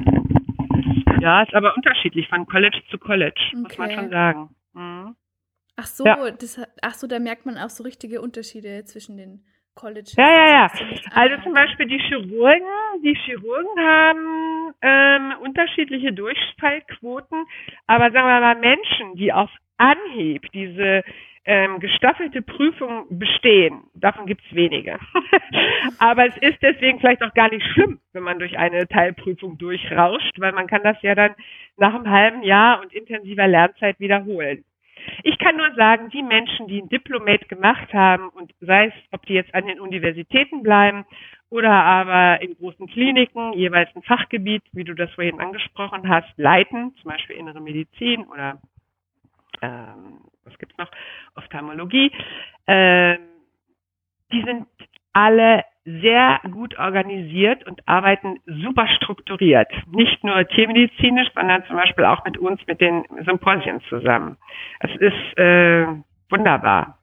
Ja, ist aber unterschiedlich von College zu College, okay. muss man schon sagen. Mhm. Ach so, ja. das, ach so, da merkt man auch so richtige Unterschiede zwischen den Colleges. Ja, ja, ja. Also zum Beispiel die Chirurgen, die Chirurgen haben ähm, unterschiedliche Durchfallquoten, aber sagen wir mal Menschen, die auf Anhieb diese ähm, gestaffelte Prüfung bestehen, davon gibt es wenige. [LAUGHS] aber es ist deswegen vielleicht auch gar nicht schlimm, wenn man durch eine Teilprüfung durchrauscht, weil man kann das ja dann nach einem halben Jahr und intensiver Lernzeit wiederholen. Ich kann nur sagen, die Menschen, die ein Diplomat gemacht haben und sei es, ob die jetzt an den Universitäten bleiben oder aber in großen Kliniken jeweils ein Fachgebiet, wie du das vorhin angesprochen hast, leiten, zum Beispiel innere Medizin oder ähm, was gibt's noch, Ophthalmologie, äh, die sind alle sehr gut organisiert und arbeiten super strukturiert. Nicht nur tiermedizinisch, sondern zum Beispiel auch mit uns, mit den Symposien zusammen. Es ist äh, wunderbar.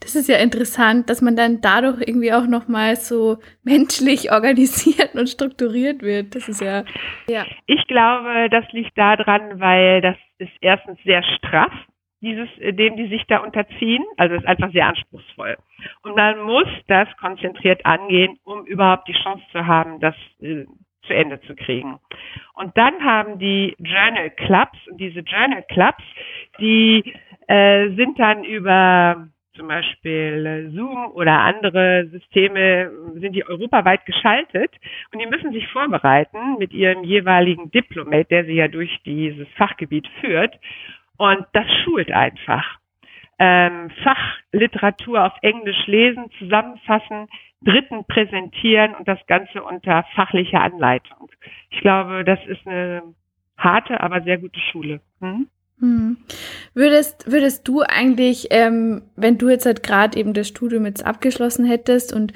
Das ist ja interessant, dass man dann dadurch irgendwie auch nochmal so [LAUGHS] menschlich organisiert und strukturiert wird. Das ist ja, ja. Ich glaube, das liegt daran, weil das ist erstens sehr straff dieses, äh, dem die sich da unterziehen. Also ist einfach sehr anspruchsvoll. Und man muss das konzentriert angehen, um überhaupt die Chance zu haben, das äh, zu Ende zu kriegen. Und dann haben die Journal Clubs und diese Journal Clubs, die äh, sind dann über zum Beispiel Zoom oder andere Systeme sind die europaweit geschaltet und die müssen sich vorbereiten mit ihrem jeweiligen Diplomat, der sie ja durch dieses Fachgebiet führt. Und das schult einfach. Ähm, Fachliteratur auf Englisch lesen, zusammenfassen, Dritten präsentieren und das Ganze unter fachlicher Anleitung. Ich glaube, das ist eine harte, aber sehr gute Schule. Hm? Hm. Würdest, würdest du eigentlich, ähm, wenn du jetzt halt gerade eben das Studium jetzt abgeschlossen hättest und,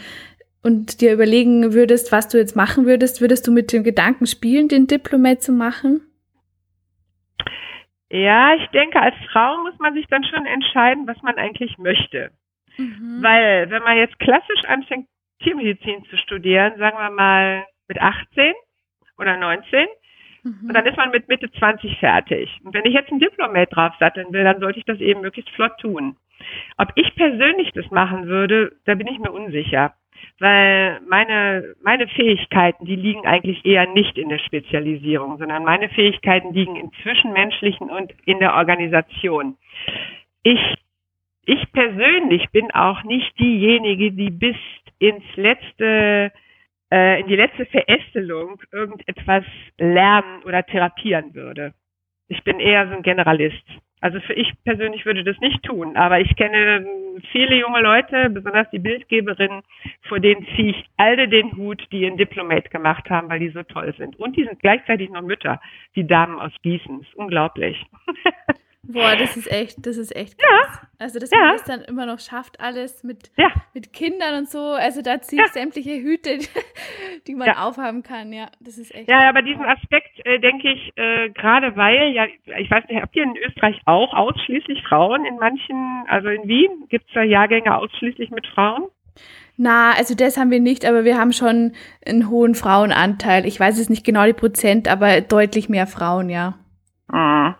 und dir überlegen würdest, was du jetzt machen würdest, würdest du mit dem Gedanken spielen, den Diplomat zu machen? Ja, ich denke, als Frau muss man sich dann schon entscheiden, was man eigentlich möchte. Mhm. Weil, wenn man jetzt klassisch anfängt, Tiermedizin zu studieren, sagen wir mal mit 18 oder 19, mhm. und dann ist man mit Mitte 20 fertig. Und wenn ich jetzt ein Diplomat draufsatteln will, dann sollte ich das eben möglichst flott tun. Ob ich persönlich das machen würde, da bin ich mir unsicher weil meine, meine Fähigkeiten, die liegen eigentlich eher nicht in der Spezialisierung, sondern meine Fähigkeiten liegen im Zwischenmenschlichen und in der Organisation. Ich, ich persönlich bin auch nicht diejenige, die bis ins letzte, äh, in die letzte Verästelung irgendetwas lernen oder therapieren würde. Ich bin eher so ein Generalist. Also für ich persönlich würde das nicht tun, aber ich kenne viele junge Leute, besonders die Bildgeberinnen, vor denen ziehe ich alle den Hut, die ein Diplomat gemacht haben, weil die so toll sind. Und die sind gleichzeitig noch Mütter, die Damen aus Gießen. Ist unglaublich. [LAUGHS] Boah, das ist echt, das ist echt krass. Ja. Also, dass ja. man das dann immer noch schafft, alles mit, ja. mit Kindern und so. Also, da ziehe ich sämtliche Hüte, [LAUGHS] die man aufhaben kann. Ja, das ist echt. Ja, aber diesen Aspekt, äh, denke ich, äh, gerade weil, ja, ich weiß nicht, habt ihr in Österreich auch ausschließlich Frauen in manchen, also in Wien gibt es da Jahrgänge ausschließlich mit Frauen? Na, also das haben wir nicht, aber wir haben schon einen hohen Frauenanteil. Ich weiß es nicht genau die Prozent, aber deutlich mehr Frauen, ja. Mhm.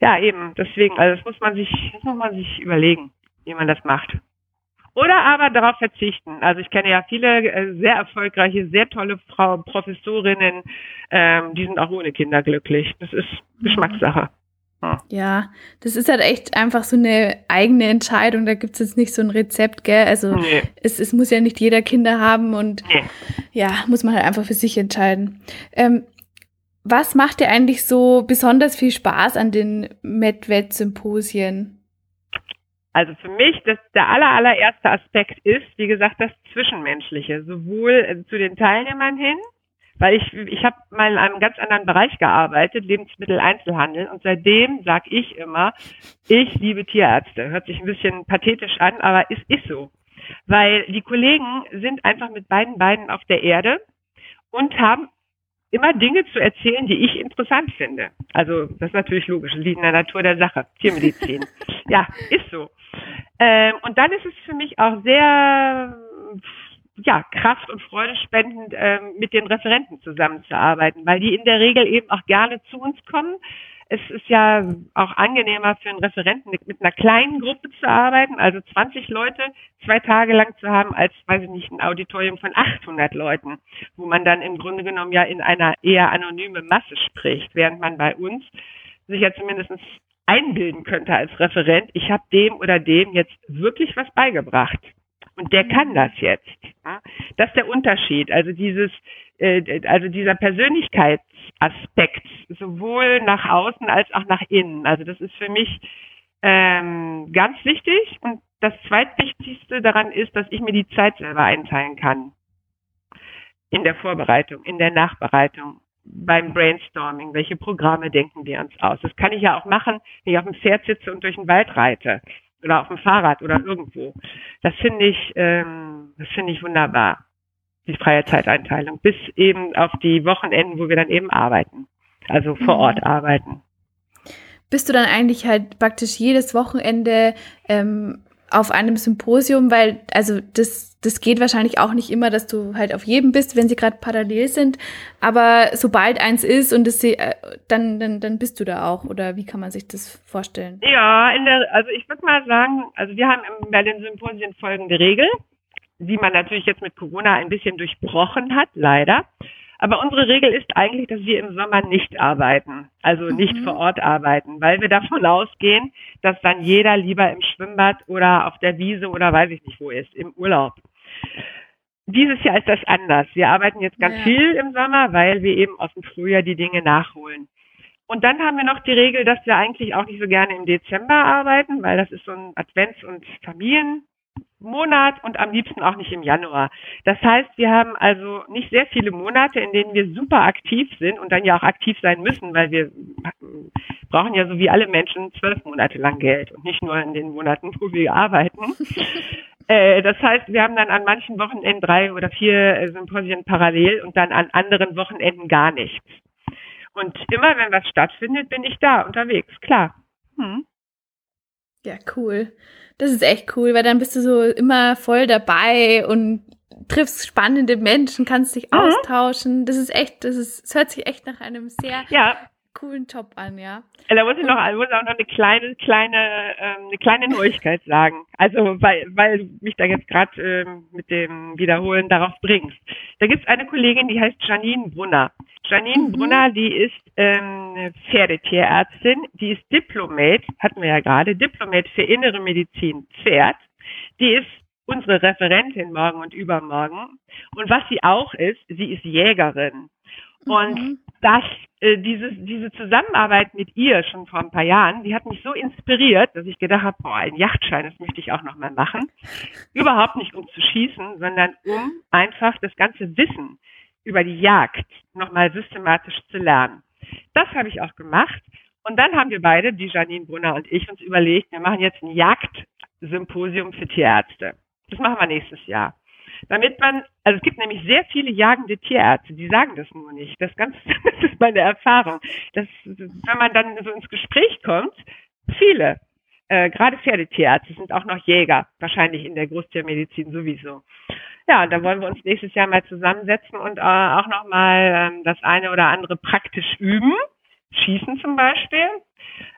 Ja, eben. Deswegen, also das muss man sich, das muss man sich überlegen, wie man das macht. Oder aber darauf verzichten. Also ich kenne ja viele äh, sehr erfolgreiche, sehr tolle Frau Professorinnen, ähm, die sind auch ohne Kinder glücklich. Das ist Geschmackssache. Ja. ja, das ist halt echt einfach so eine eigene Entscheidung. Da gibt es jetzt nicht so ein Rezept, gell? Also nee. es, es muss ja nicht jeder Kinder haben und nee. ja, muss man halt einfach für sich entscheiden. Ähm, was macht dir eigentlich so besonders viel Spaß an den MedVet-Symposien? Also für mich, das, der aller, allererste Aspekt ist, wie gesagt, das Zwischenmenschliche, sowohl äh, zu den Teilnehmern hin, weil ich, ich habe mal in einem ganz anderen Bereich gearbeitet, Lebensmitteleinzelhandel, und seitdem sage ich immer, ich liebe Tierärzte. Hört sich ein bisschen pathetisch an, aber es ist so. Weil die Kollegen sind einfach mit beiden Beinen auf der Erde und haben immer Dinge zu erzählen, die ich interessant finde. Also das ist natürlich logisch, liegt in der Natur der Sache, Tiermedizin. [LAUGHS] ja, ist so. Ähm, und dann ist es für mich auch sehr ja, Kraft und Freude spendend, ähm, mit den Referenten zusammenzuarbeiten, weil die in der Regel eben auch gerne zu uns kommen, es ist ja auch angenehmer für einen Referenten mit einer kleinen Gruppe zu arbeiten, also 20 Leute zwei Tage lang zu haben, als, weiß ich nicht, ein Auditorium von 800 Leuten, wo man dann im Grunde genommen ja in einer eher anonyme Masse spricht, während man bei uns sich ja zumindest einbilden könnte als Referent, ich habe dem oder dem jetzt wirklich was beigebracht. Und der kann das jetzt. Das ist der Unterschied. Also dieses, äh, also dieser Persönlichkeitsaspekt, sowohl nach außen als auch nach innen. Also das ist für mich ähm, ganz wichtig. Und das zweitwichtigste daran ist, dass ich mir die Zeit selber einteilen kann. In der Vorbereitung, in der Nachbereitung, beim Brainstorming. Welche Programme denken wir uns aus? Das kann ich ja auch machen, wenn ich auf dem Pferd sitze und durch den Wald reite oder auf dem Fahrrad oder irgendwo. Das finde ich, ähm, das finde ich wunderbar die freie Zeiteinteilung, bis eben auf die Wochenenden, wo wir dann eben arbeiten, also vor mhm. Ort arbeiten. Bist du dann eigentlich halt praktisch jedes Wochenende ähm, auf einem Symposium, weil, also das, das geht wahrscheinlich auch nicht immer, dass du halt auf jedem bist, wenn sie gerade parallel sind, aber sobald eins ist und es, äh, dann, dann, dann bist du da auch, oder wie kann man sich das vorstellen? Ja, in der, also ich würde mal sagen, also wir haben bei den Symposien folgende Regel die man natürlich jetzt mit Corona ein bisschen durchbrochen hat, leider. Aber unsere Regel ist eigentlich, dass wir im Sommer nicht arbeiten, also nicht mhm. vor Ort arbeiten, weil wir davon ausgehen, dass dann jeder lieber im Schwimmbad oder auf der Wiese oder weiß ich nicht wo ist, im Urlaub. Dieses Jahr ist das anders. Wir arbeiten jetzt ganz ja. viel im Sommer, weil wir eben aus dem Frühjahr die Dinge nachholen. Und dann haben wir noch die Regel, dass wir eigentlich auch nicht so gerne im Dezember arbeiten, weil das ist so ein Advents- und Familien Monat und am liebsten auch nicht im Januar. Das heißt, wir haben also nicht sehr viele Monate, in denen wir super aktiv sind und dann ja auch aktiv sein müssen, weil wir brauchen ja so wie alle Menschen zwölf Monate lang Geld und nicht nur in den Monaten, wo wir arbeiten. [LAUGHS] äh, das heißt, wir haben dann an manchen Wochenenden drei oder vier äh, Symposien parallel und dann an anderen Wochenenden gar nichts. Und immer wenn was stattfindet, bin ich da unterwegs, klar. Hm. Ja, cool. Das ist echt cool, weil dann bist du so immer voll dabei und triffst spannende Menschen, kannst dich mhm. austauschen. Das ist echt, das ist, es hört sich echt nach einem sehr ja. Coolen Job an, ja. Da muss ich noch, muss auch noch eine kleine, kleine, ähm, eine kleine Neuigkeit sagen. Also weil, weil du mich da jetzt gerade ähm, mit dem Wiederholen darauf bringst. Da gibt es eine Kollegin, die heißt Janine Brunner. Janine mhm. Brunner, die ist ähm, Pferdetierärztin, die ist Diplomat, hatten wir ja gerade, Diplomat für innere Medizin Pferd. Die ist unsere Referentin morgen und übermorgen. Und was sie auch ist, sie ist Jägerin. Und mhm. Das, äh, dieses, diese Zusammenarbeit mit ihr schon vor ein paar Jahren, die hat mich so inspiriert, dass ich gedacht habe, boah, ein Yachtschein, das möchte ich auch nochmal machen. Überhaupt nicht um zu schießen, sondern um einfach das ganze Wissen, über die Jagd nochmal systematisch zu lernen. Das habe ich auch gemacht. Und dann haben wir beide, die Janine Brunner und ich, uns überlegt, wir machen jetzt ein Jagdsymposium für Tierärzte. Das machen wir nächstes Jahr. Damit man, also es gibt nämlich sehr viele jagende Tierärzte, die sagen das nur nicht. Das, ganz, [LAUGHS] das ist meine Erfahrung. Das, wenn man dann so ins Gespräch kommt, viele, äh, gerade Pferdetierärzte sind auch noch Jäger, wahrscheinlich in der Großtiermedizin sowieso. Ja, und da wollen wir uns nächstes Jahr mal zusammensetzen und äh, auch nochmal ähm, das eine oder andere praktisch üben. Schießen zum Beispiel.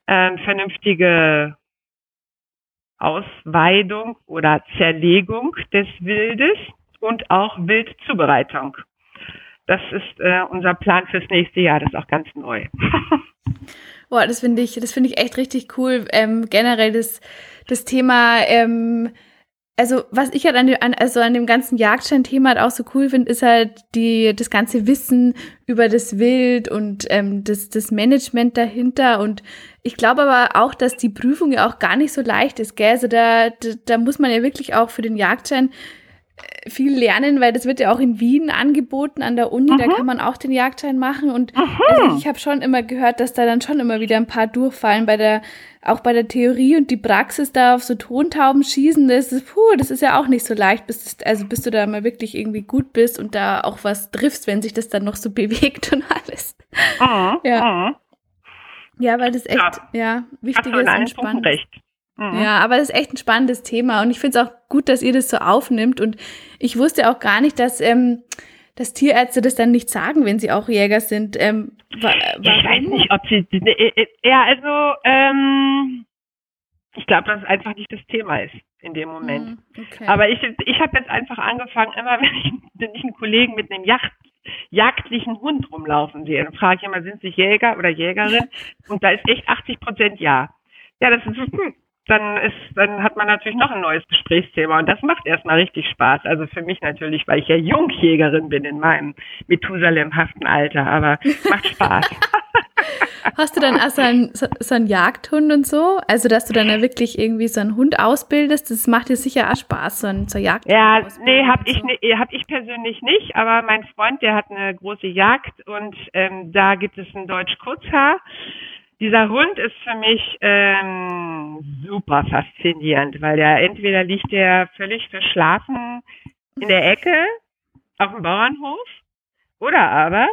Ähm, vernünftige Ausweidung oder Zerlegung des Wildes und auch Wildzubereitung. Das ist äh, unser Plan fürs nächste Jahr. Das ist auch ganz neu. [LAUGHS] Boah, das finde ich, das finde ich echt richtig cool. Ähm, generell das, das Thema, ähm, also was ich halt an dem, an, also an dem ganzen Jagdschein-Thema halt auch so cool finde, ist halt die, das ganze Wissen über das Wild und ähm, das, das Management dahinter. Und ich glaube aber auch, dass die Prüfung ja auch gar nicht so leicht ist, gell? Also da, da, da muss man ja wirklich auch für den Jagdschein viel lernen, weil das wird ja auch in Wien angeboten an der Uni, Aha. da mhm. kann man auch den Jagdschein machen und also ich habe schon immer gehört, dass da dann schon immer wieder ein paar durchfallen bei der auch bei der Theorie und die Praxis da auf so Tontauben schießen, das ist puh, das ist ja auch nicht so leicht, bis also bis du da mal wirklich irgendwie gut bist und da auch was triffst, wenn sich das dann noch so [LAUGHS] bewegt und alles. Aha. Ja. Aha. Ja, weil das echt ja, ja wichtig ist und spannend. Recht. Mhm. Ja, aber das ist echt ein spannendes Thema und ich finde es auch gut, dass ihr das so aufnimmt und ich wusste auch gar nicht, dass, ähm, dass Tierärzte das dann nicht sagen, wenn sie auch Jäger sind. Ähm, wa warum? Ich weiß nicht, ob sie, äh, äh, ja, also, ähm, ich glaube, dass es einfach nicht das Thema ist in dem Moment. Mhm, okay. Aber ich, ich habe jetzt einfach angefangen, immer [LAUGHS] wenn ich, wenn ich einen Kollegen mit einem Yacht jagdlichen Hund rumlaufen sehe, dann frage ich immer, sind Sie Jäger oder Jägerin? [LAUGHS] Und da ist echt 80 Prozent ja. Ja, das ist, hm, dann ist, dann hat man natürlich noch ein neues Gesprächsthema und das macht erstmal richtig Spaß. Also für mich natürlich, weil ich ja Jungjägerin bin in meinem Methusalem-haften Alter, aber macht Spaß. [LAUGHS] Hast du dann auch so einen, so, so einen Jagdhund und so? Also, dass du dann ja wirklich irgendwie so einen Hund ausbildest, das macht dir sicher auch Spaß, so ein so Jagd. Ja, nee, hab ich, ne, hab ich persönlich nicht, aber mein Freund, der hat eine große Jagd und ähm, da gibt es ein Deutsch Kurzhaar dieser Hund ist für mich ähm, super faszinierend, weil der entweder liegt der völlig verschlafen in der Ecke auf dem Bauernhof oder aber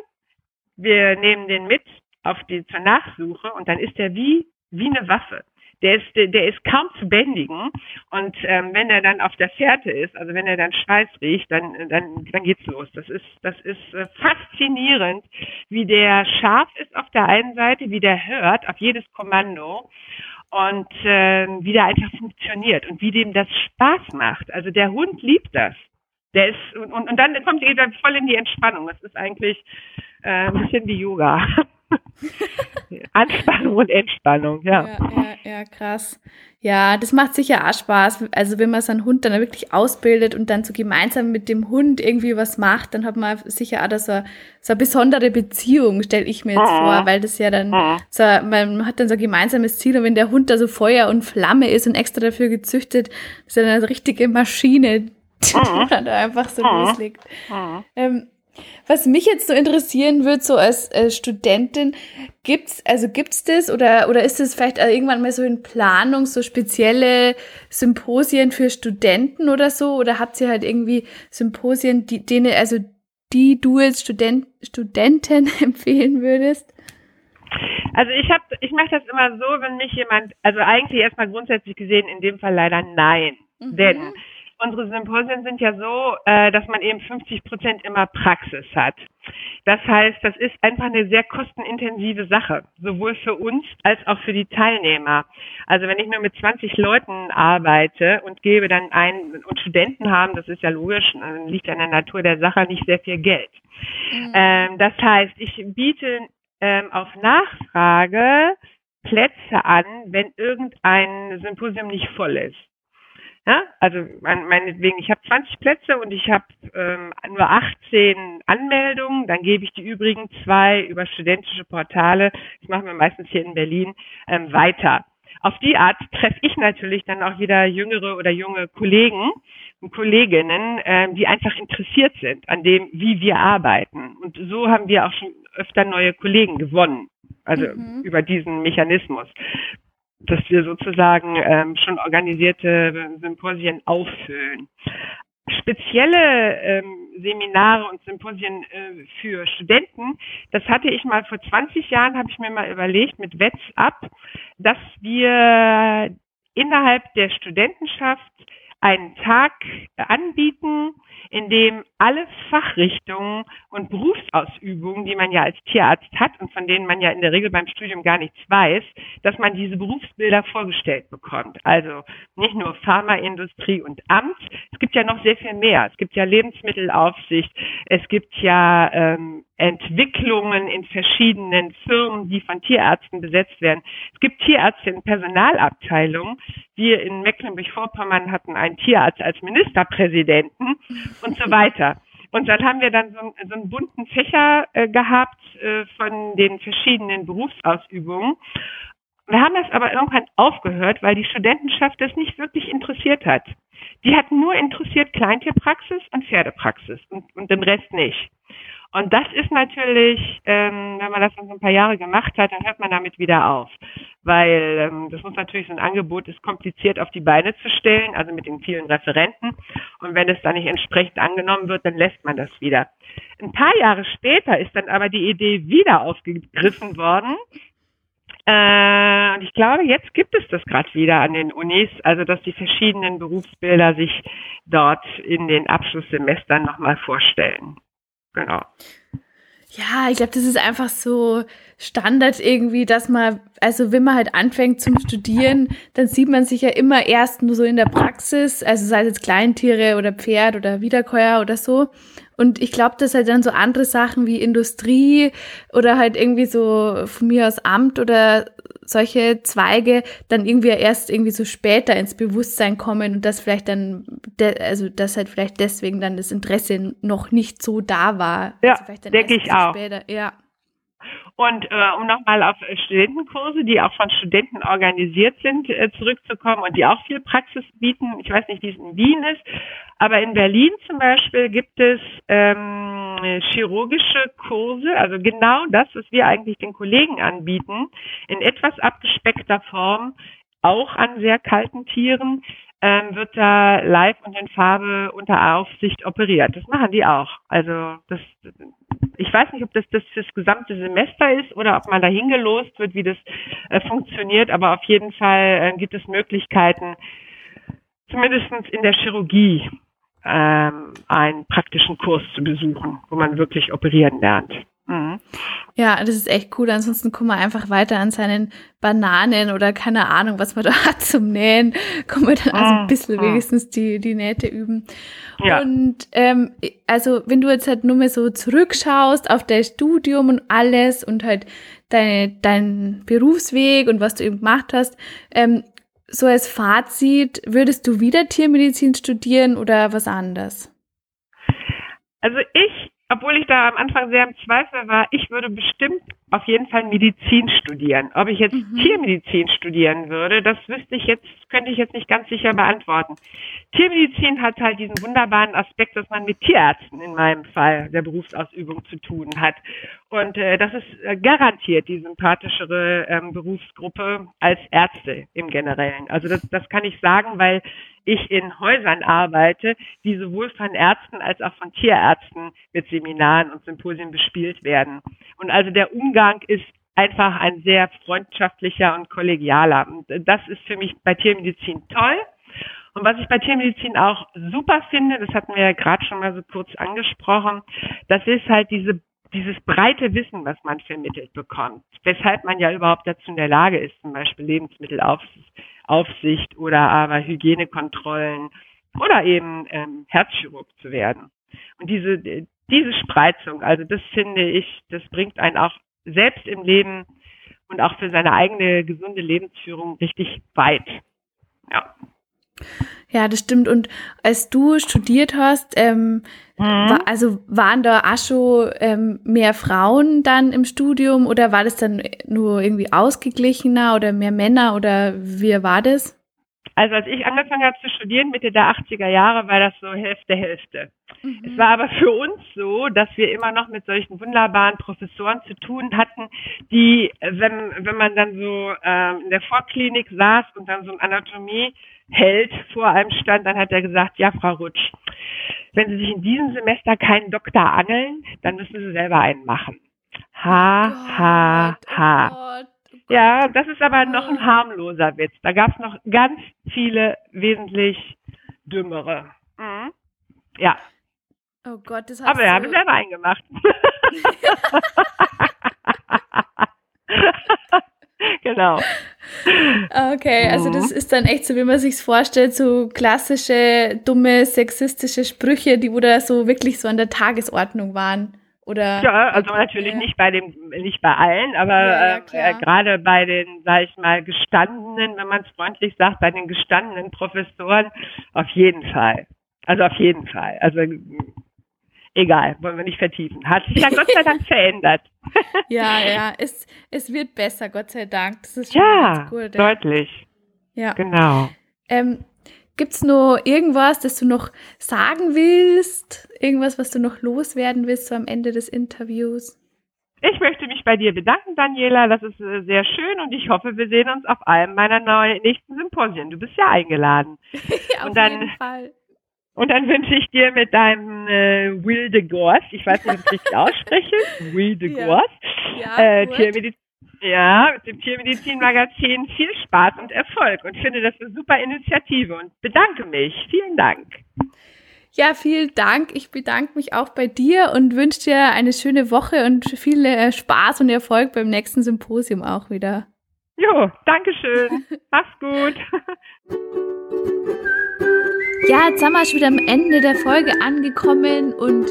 wir nehmen den mit auf die zur Nachsuche und dann ist er wie wie eine Waffe der ist, der ist kaum zu bändigen. Und ähm, wenn er dann auf der Fährte ist, also wenn er dann Schweiß riecht, dann, dann, dann geht's los. Das ist, das ist äh, faszinierend, wie der scharf ist auf der einen Seite, wie der hört auf jedes Kommando und äh, wie der einfach funktioniert und wie dem das Spaß macht. Also der Hund liebt das. Der ist und, und, dann kommt er voll in die Entspannung. Das ist eigentlich äh, ein bisschen wie Yoga. [LAUGHS] [LAUGHS] Anspannung und Entspannung, ja. ja. Ja, ja, krass. Ja, das macht sicher auch Spaß. Also wenn man seinen Hund dann wirklich ausbildet und dann so gemeinsam mit dem Hund irgendwie was macht, dann hat man sicher auch da so, so eine besondere Beziehung, stelle ich mir jetzt vor, weil das ja dann so, man hat dann so ein gemeinsames Ziel und wenn der Hund da so Feuer und Flamme ist und extra dafür gezüchtet, ist er eine richtige Maschine, [LAUGHS] die dann da einfach so loslegt. Ähm, was mich jetzt so interessieren würde, so als äh, Studentin, gibt's, also gibt's das oder, oder ist es vielleicht irgendwann mal so in Planung, so spezielle Symposien für Studenten oder so? Oder habt ihr halt irgendwie Symposien, die, denen, also die du als Student, Studentin [LAUGHS] empfehlen würdest? Also ich habe, ich mache das immer so, wenn mich jemand, also eigentlich erstmal grundsätzlich gesehen, in dem Fall leider nein. Mhm. Denn unsere Symposien sind ja so, äh, dass man eben 50 Prozent immer Praxis hat. Das heißt, das ist einfach eine sehr kostenintensive Sache, sowohl für uns als auch für die Teilnehmer. Also wenn ich nur mit 20 Leuten arbeite und gebe dann ein, und Studenten haben, das ist ja logisch, liegt an der Natur der Sache nicht sehr viel Geld. Mhm. Ähm, das heißt, ich biete ähm, auf Nachfrage Plätze an, wenn irgendein Symposium nicht voll ist. Ja, also meinetwegen, ich habe 20 Plätze und ich habe ähm, nur 18 Anmeldungen, dann gebe ich die übrigen zwei über studentische Portale, das machen wir meistens hier in Berlin, ähm, weiter. Auf die Art treffe ich natürlich dann auch wieder jüngere oder junge Kollegen und Kolleginnen, ähm, die einfach interessiert sind an dem, wie wir arbeiten. Und so haben wir auch schon öfter neue Kollegen gewonnen, also mhm. über diesen Mechanismus dass wir sozusagen ähm, schon organisierte Symposien auffüllen. Spezielle ähm, Seminare und Symposien äh, für Studenten, das hatte ich mal vor 20 Jahren, habe ich mir mal überlegt mit WhatsApp, dass wir innerhalb der Studentenschaft einen Tag anbieten, in dem alle Fachrichtungen und Berufsausübungen, die man ja als Tierarzt hat und von denen man ja in der Regel beim Studium gar nichts weiß, dass man diese Berufsbilder vorgestellt bekommt. Also nicht nur Pharmaindustrie und Amt, es gibt ja noch sehr viel mehr. Es gibt ja Lebensmittelaufsicht, es gibt ja ähm, Entwicklungen in verschiedenen Firmen, die von Tierärzten besetzt werden. Es gibt Tierärzte in Personalabteilungen. Wir in Mecklenburg-Vorpommern hatten einen Tierarzt als Ministerpräsidenten und so weiter. Und dann haben wir dann so, so einen bunten Fächer äh, gehabt äh, von den verschiedenen Berufsausübungen. Wir haben das aber irgendwann aufgehört, weil die Studentenschaft das nicht wirklich interessiert hat. Die hat nur interessiert Kleintierpraxis und Pferdepraxis und, und den Rest nicht. Und das ist natürlich, ähm, wenn man das dann so ein paar Jahre gemacht hat, dann hört man damit wieder auf. Weil ähm, das muss natürlich so ein Angebot ist kompliziert auf die Beine zu stellen, also mit den vielen Referenten. Und wenn es dann nicht entsprechend angenommen wird, dann lässt man das wieder. Ein paar Jahre später ist dann aber die Idee wieder aufgegriffen worden. Äh, und ich glaube, jetzt gibt es das gerade wieder an den Unis, also dass die verschiedenen Berufsbilder sich dort in den Abschlusssemestern nochmal vorstellen. Genau. Ja, ich glaube, das ist einfach so Standard irgendwie, dass man, also wenn man halt anfängt zum Studieren, dann sieht man sich ja immer erst nur so in der Praxis, also sei es jetzt Kleintiere oder Pferd oder Wiederkäuer oder so. Und ich glaube, dass halt dann so andere Sachen wie Industrie oder halt irgendwie so von mir aus Amt oder solche Zweige dann irgendwie erst irgendwie so später ins Bewusstsein kommen und das vielleicht dann, also dass halt vielleicht deswegen dann das Interesse noch nicht so da war. Ja, also denke ich auch. Später. Ja. Und äh, um nochmal auf Studentenkurse, die auch von Studenten organisiert sind, äh, zurückzukommen und die auch viel Praxis bieten. Ich weiß nicht, wie es in Wien ist, aber in Berlin zum Beispiel gibt es ähm, chirurgische Kurse, also genau das, was wir eigentlich den Kollegen anbieten, in etwas abgespeckter Form, auch an sehr kalten Tieren, ähm, wird da live und in Farbe unter Aufsicht operiert. Das machen die auch. Also das, ich weiß nicht, ob das das fürs gesamte Semester ist oder ob man da hingelost wird, wie das äh, funktioniert, aber auf jeden Fall äh, gibt es Möglichkeiten, zumindest in der Chirurgie ähm, einen praktischen Kurs zu besuchen, wo man wirklich operieren lernt. Mhm. Ja, das ist echt cool. Ansonsten kommen wir einfach weiter an seinen Bananen oder keine Ahnung, was man [LAUGHS] da hat zum Nähen. Kommen wir dann also ein mhm. bisschen mhm. wenigstens die, die Nähte üben. Ja. Und ähm, also wenn du jetzt halt nur mehr so zurückschaust auf dein Studium und alles und halt deine, dein Berufsweg und was du eben gemacht hast, ähm, so als Fazit, würdest du wieder Tiermedizin studieren oder was anderes? Also ich obwohl ich da am Anfang sehr im Zweifel war, ich würde bestimmt auf jeden Fall Medizin studieren. Ob ich jetzt mhm. Tiermedizin studieren würde, das wüsste ich jetzt, könnte ich jetzt nicht ganz sicher beantworten. Tiermedizin hat halt diesen wunderbaren Aspekt, dass man mit Tierärzten in meinem Fall der Berufsausübung zu tun hat. Und äh, das ist äh, garantiert die sympathischere ähm, Berufsgruppe als Ärzte im Generellen. Also das, das kann ich sagen, weil ich in Häusern arbeite, die sowohl von Ärzten als auch von Tierärzten mit Seminaren und Symposien bespielt werden. Und also der Umgang ist einfach ein sehr freundschaftlicher und kollegialer. Und das ist für mich bei Tiermedizin toll. Und was ich bei Tiermedizin auch super finde, das hatten wir ja gerade schon mal so kurz angesprochen, das ist halt diese dieses breite Wissen, was man vermittelt bekommt, weshalb man ja überhaupt dazu in der Lage ist, zum Beispiel Lebensmittelaufsicht Aufsicht oder aber Hygienekontrollen oder eben ähm, Herzchirurg zu werden. Und diese, diese Spreizung, also das finde ich, das bringt einen auch selbst im Leben und auch für seine eigene gesunde Lebensführung richtig weit. Ja. Ja, das stimmt. Und als du studiert hast, ähm, mhm. war, also waren da auch schon ähm, mehr Frauen dann im Studium oder war das dann nur irgendwie ausgeglichener oder mehr Männer oder wie war das? Also als ich angefangen habe zu studieren, Mitte der 80er Jahre, war das so Hälfte, Hälfte. Mhm. Es war aber für uns so, dass wir immer noch mit solchen wunderbaren Professoren zu tun hatten, die, wenn, wenn man dann so ähm, in der Vorklinik saß und dann so ein Anatomie Held vor einem stand, dann hat er gesagt, ja, Frau Rutsch, wenn Sie sich in diesem Semester keinen Doktor angeln, dann müssen Sie selber einen machen. Ha, oh ha, ha. Oh oh ja, das ist aber noch ein harmloser Witz. Da gab es noch ganz viele wesentlich dümmere. Mhm. Ja. Oh Gott, das heißt Aber wir haben selber eingemacht. [LAUGHS] [LAUGHS] [LAUGHS] genau. Okay, also das mhm. ist dann echt so, wie man sich's vorstellt, so klassische, dumme, sexistische Sprüche, die wo da so wirklich so an der Tagesordnung waren. Oder ja, also natürlich ja. nicht bei dem, nicht bei allen, aber ja, ja, äh, gerade bei den, sag ich mal, gestandenen, wenn man es freundlich sagt, bei den gestandenen Professoren auf jeden Fall. Also auf jeden Fall. Also egal, wollen wir nicht vertiefen. Hat sich ja Gott sei Dank [LAUGHS] verändert. [LAUGHS] ja, ja, es, es wird besser, Gott sei Dank. Das ist schon ja, gut, ja. deutlich. Ja. Genau. Ähm, Gibt es noch irgendwas, das du noch sagen willst? Irgendwas, was du noch loswerden willst so am Ende des Interviews? Ich möchte mich bei dir bedanken, Daniela. Das ist äh, sehr schön und ich hoffe, wir sehen uns auf einem meiner neuen, nächsten Symposien. Du bist ja eingeladen. [LAUGHS] auf und dann, jeden Fall. Und dann wünsche ich dir mit deinem äh, Will de Gors, ich weiß nicht, ob ich es richtig ausspreche, [LAUGHS] Will de Gors, ja. ja, äh, Tiermedizin ja, mit dem Tiermedizin-Magazin viel Spaß und Erfolg und finde das eine super Initiative und bedanke mich. Vielen Dank. Ja, vielen Dank. Ich bedanke mich auch bei dir und wünsche dir eine schöne Woche und viel äh, Spaß und Erfolg beim nächsten Symposium auch wieder. Jo, danke schön. [LAUGHS] Mach's gut. [LAUGHS] Ja, jetzt sind wir schon wieder am Ende der Folge angekommen und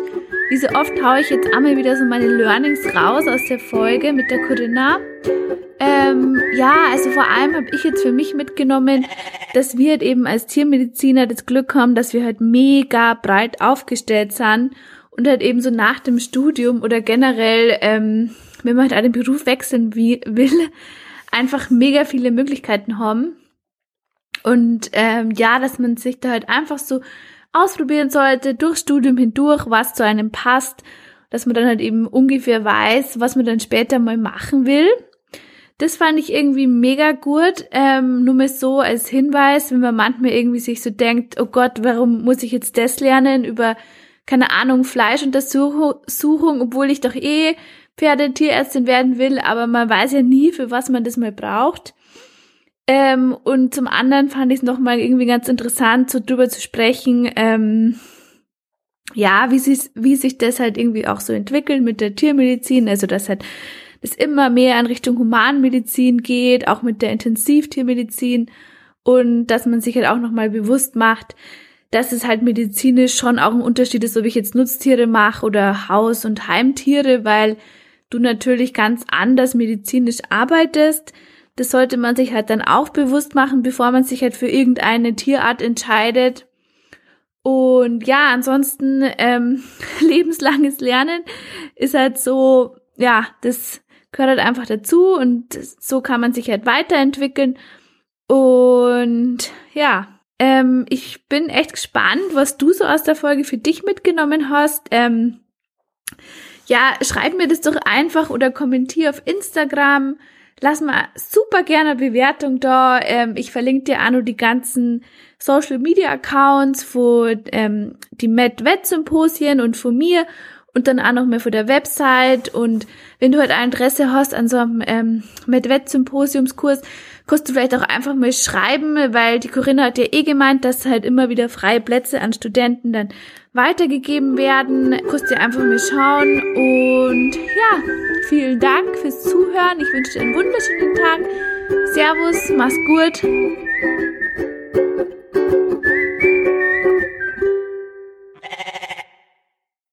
wie so oft haue ich jetzt einmal wieder so meine Learnings raus aus der Folge mit der Corinna. Ähm, ja, also vor allem habe ich jetzt für mich mitgenommen, dass wir halt eben als Tiermediziner das Glück haben, dass wir halt mega breit aufgestellt sind und halt eben so nach dem Studium oder generell, ähm, wenn man halt einen Beruf wechseln will, einfach mega viele Möglichkeiten haben. Und ähm, ja, dass man sich da halt einfach so ausprobieren sollte, durch Studium hindurch, was zu einem passt, dass man dann halt eben ungefähr weiß, was man dann später mal machen will. Das fand ich irgendwie mega gut. Ähm, nur mal so als Hinweis, wenn man manchmal irgendwie sich so denkt, oh Gott, warum muss ich jetzt das lernen über, keine Ahnung, Fleischuntersuchung, obwohl ich doch eh Pferdetierärztin werden will, aber man weiß ja nie, für was man das mal braucht. Ähm, und zum anderen fand ich es nochmal irgendwie ganz interessant, so drüber zu sprechen, ähm, ja, wie, sich, wie sich das halt irgendwie auch so entwickelt mit der Tiermedizin, also dass halt das immer mehr in Richtung Humanmedizin geht, auch mit der Intensivtiermedizin. Und dass man sich halt auch nochmal bewusst macht, dass es halt medizinisch schon auch ein Unterschied ist, ob ich jetzt Nutztiere mache oder Haus- und Heimtiere, weil du natürlich ganz anders medizinisch arbeitest das sollte man sich halt dann auch bewusst machen, bevor man sich halt für irgendeine Tierart entscheidet. Und ja, ansonsten ähm, [LAUGHS] lebenslanges Lernen ist halt so, ja, das gehört halt einfach dazu und so kann man sich halt weiterentwickeln. Und ja, ähm, ich bin echt gespannt, was du so aus der Folge für dich mitgenommen hast. Ähm, ja, schreib mir das doch einfach oder kommentier auf Instagram. Lass mal super gerne Bewertung da. Ähm, ich verlinke dir auch noch die ganzen Social Media Accounts von ähm, die MedVet Symposien und von mir und dann auch noch mal von der Website. Und wenn du halt ein Interesse hast an so einem ähm, MedVet Symposiumskurs, kannst du vielleicht auch einfach mal schreiben, weil die Corinna hat ja eh gemeint, dass halt immer wieder freie Plätze an Studenten dann weitergegeben werden. Kurz dir einfach mal schauen und ja, vielen Dank fürs Zuhören. Ich wünsche dir einen wunderschönen Tag. Servus, mach's gut.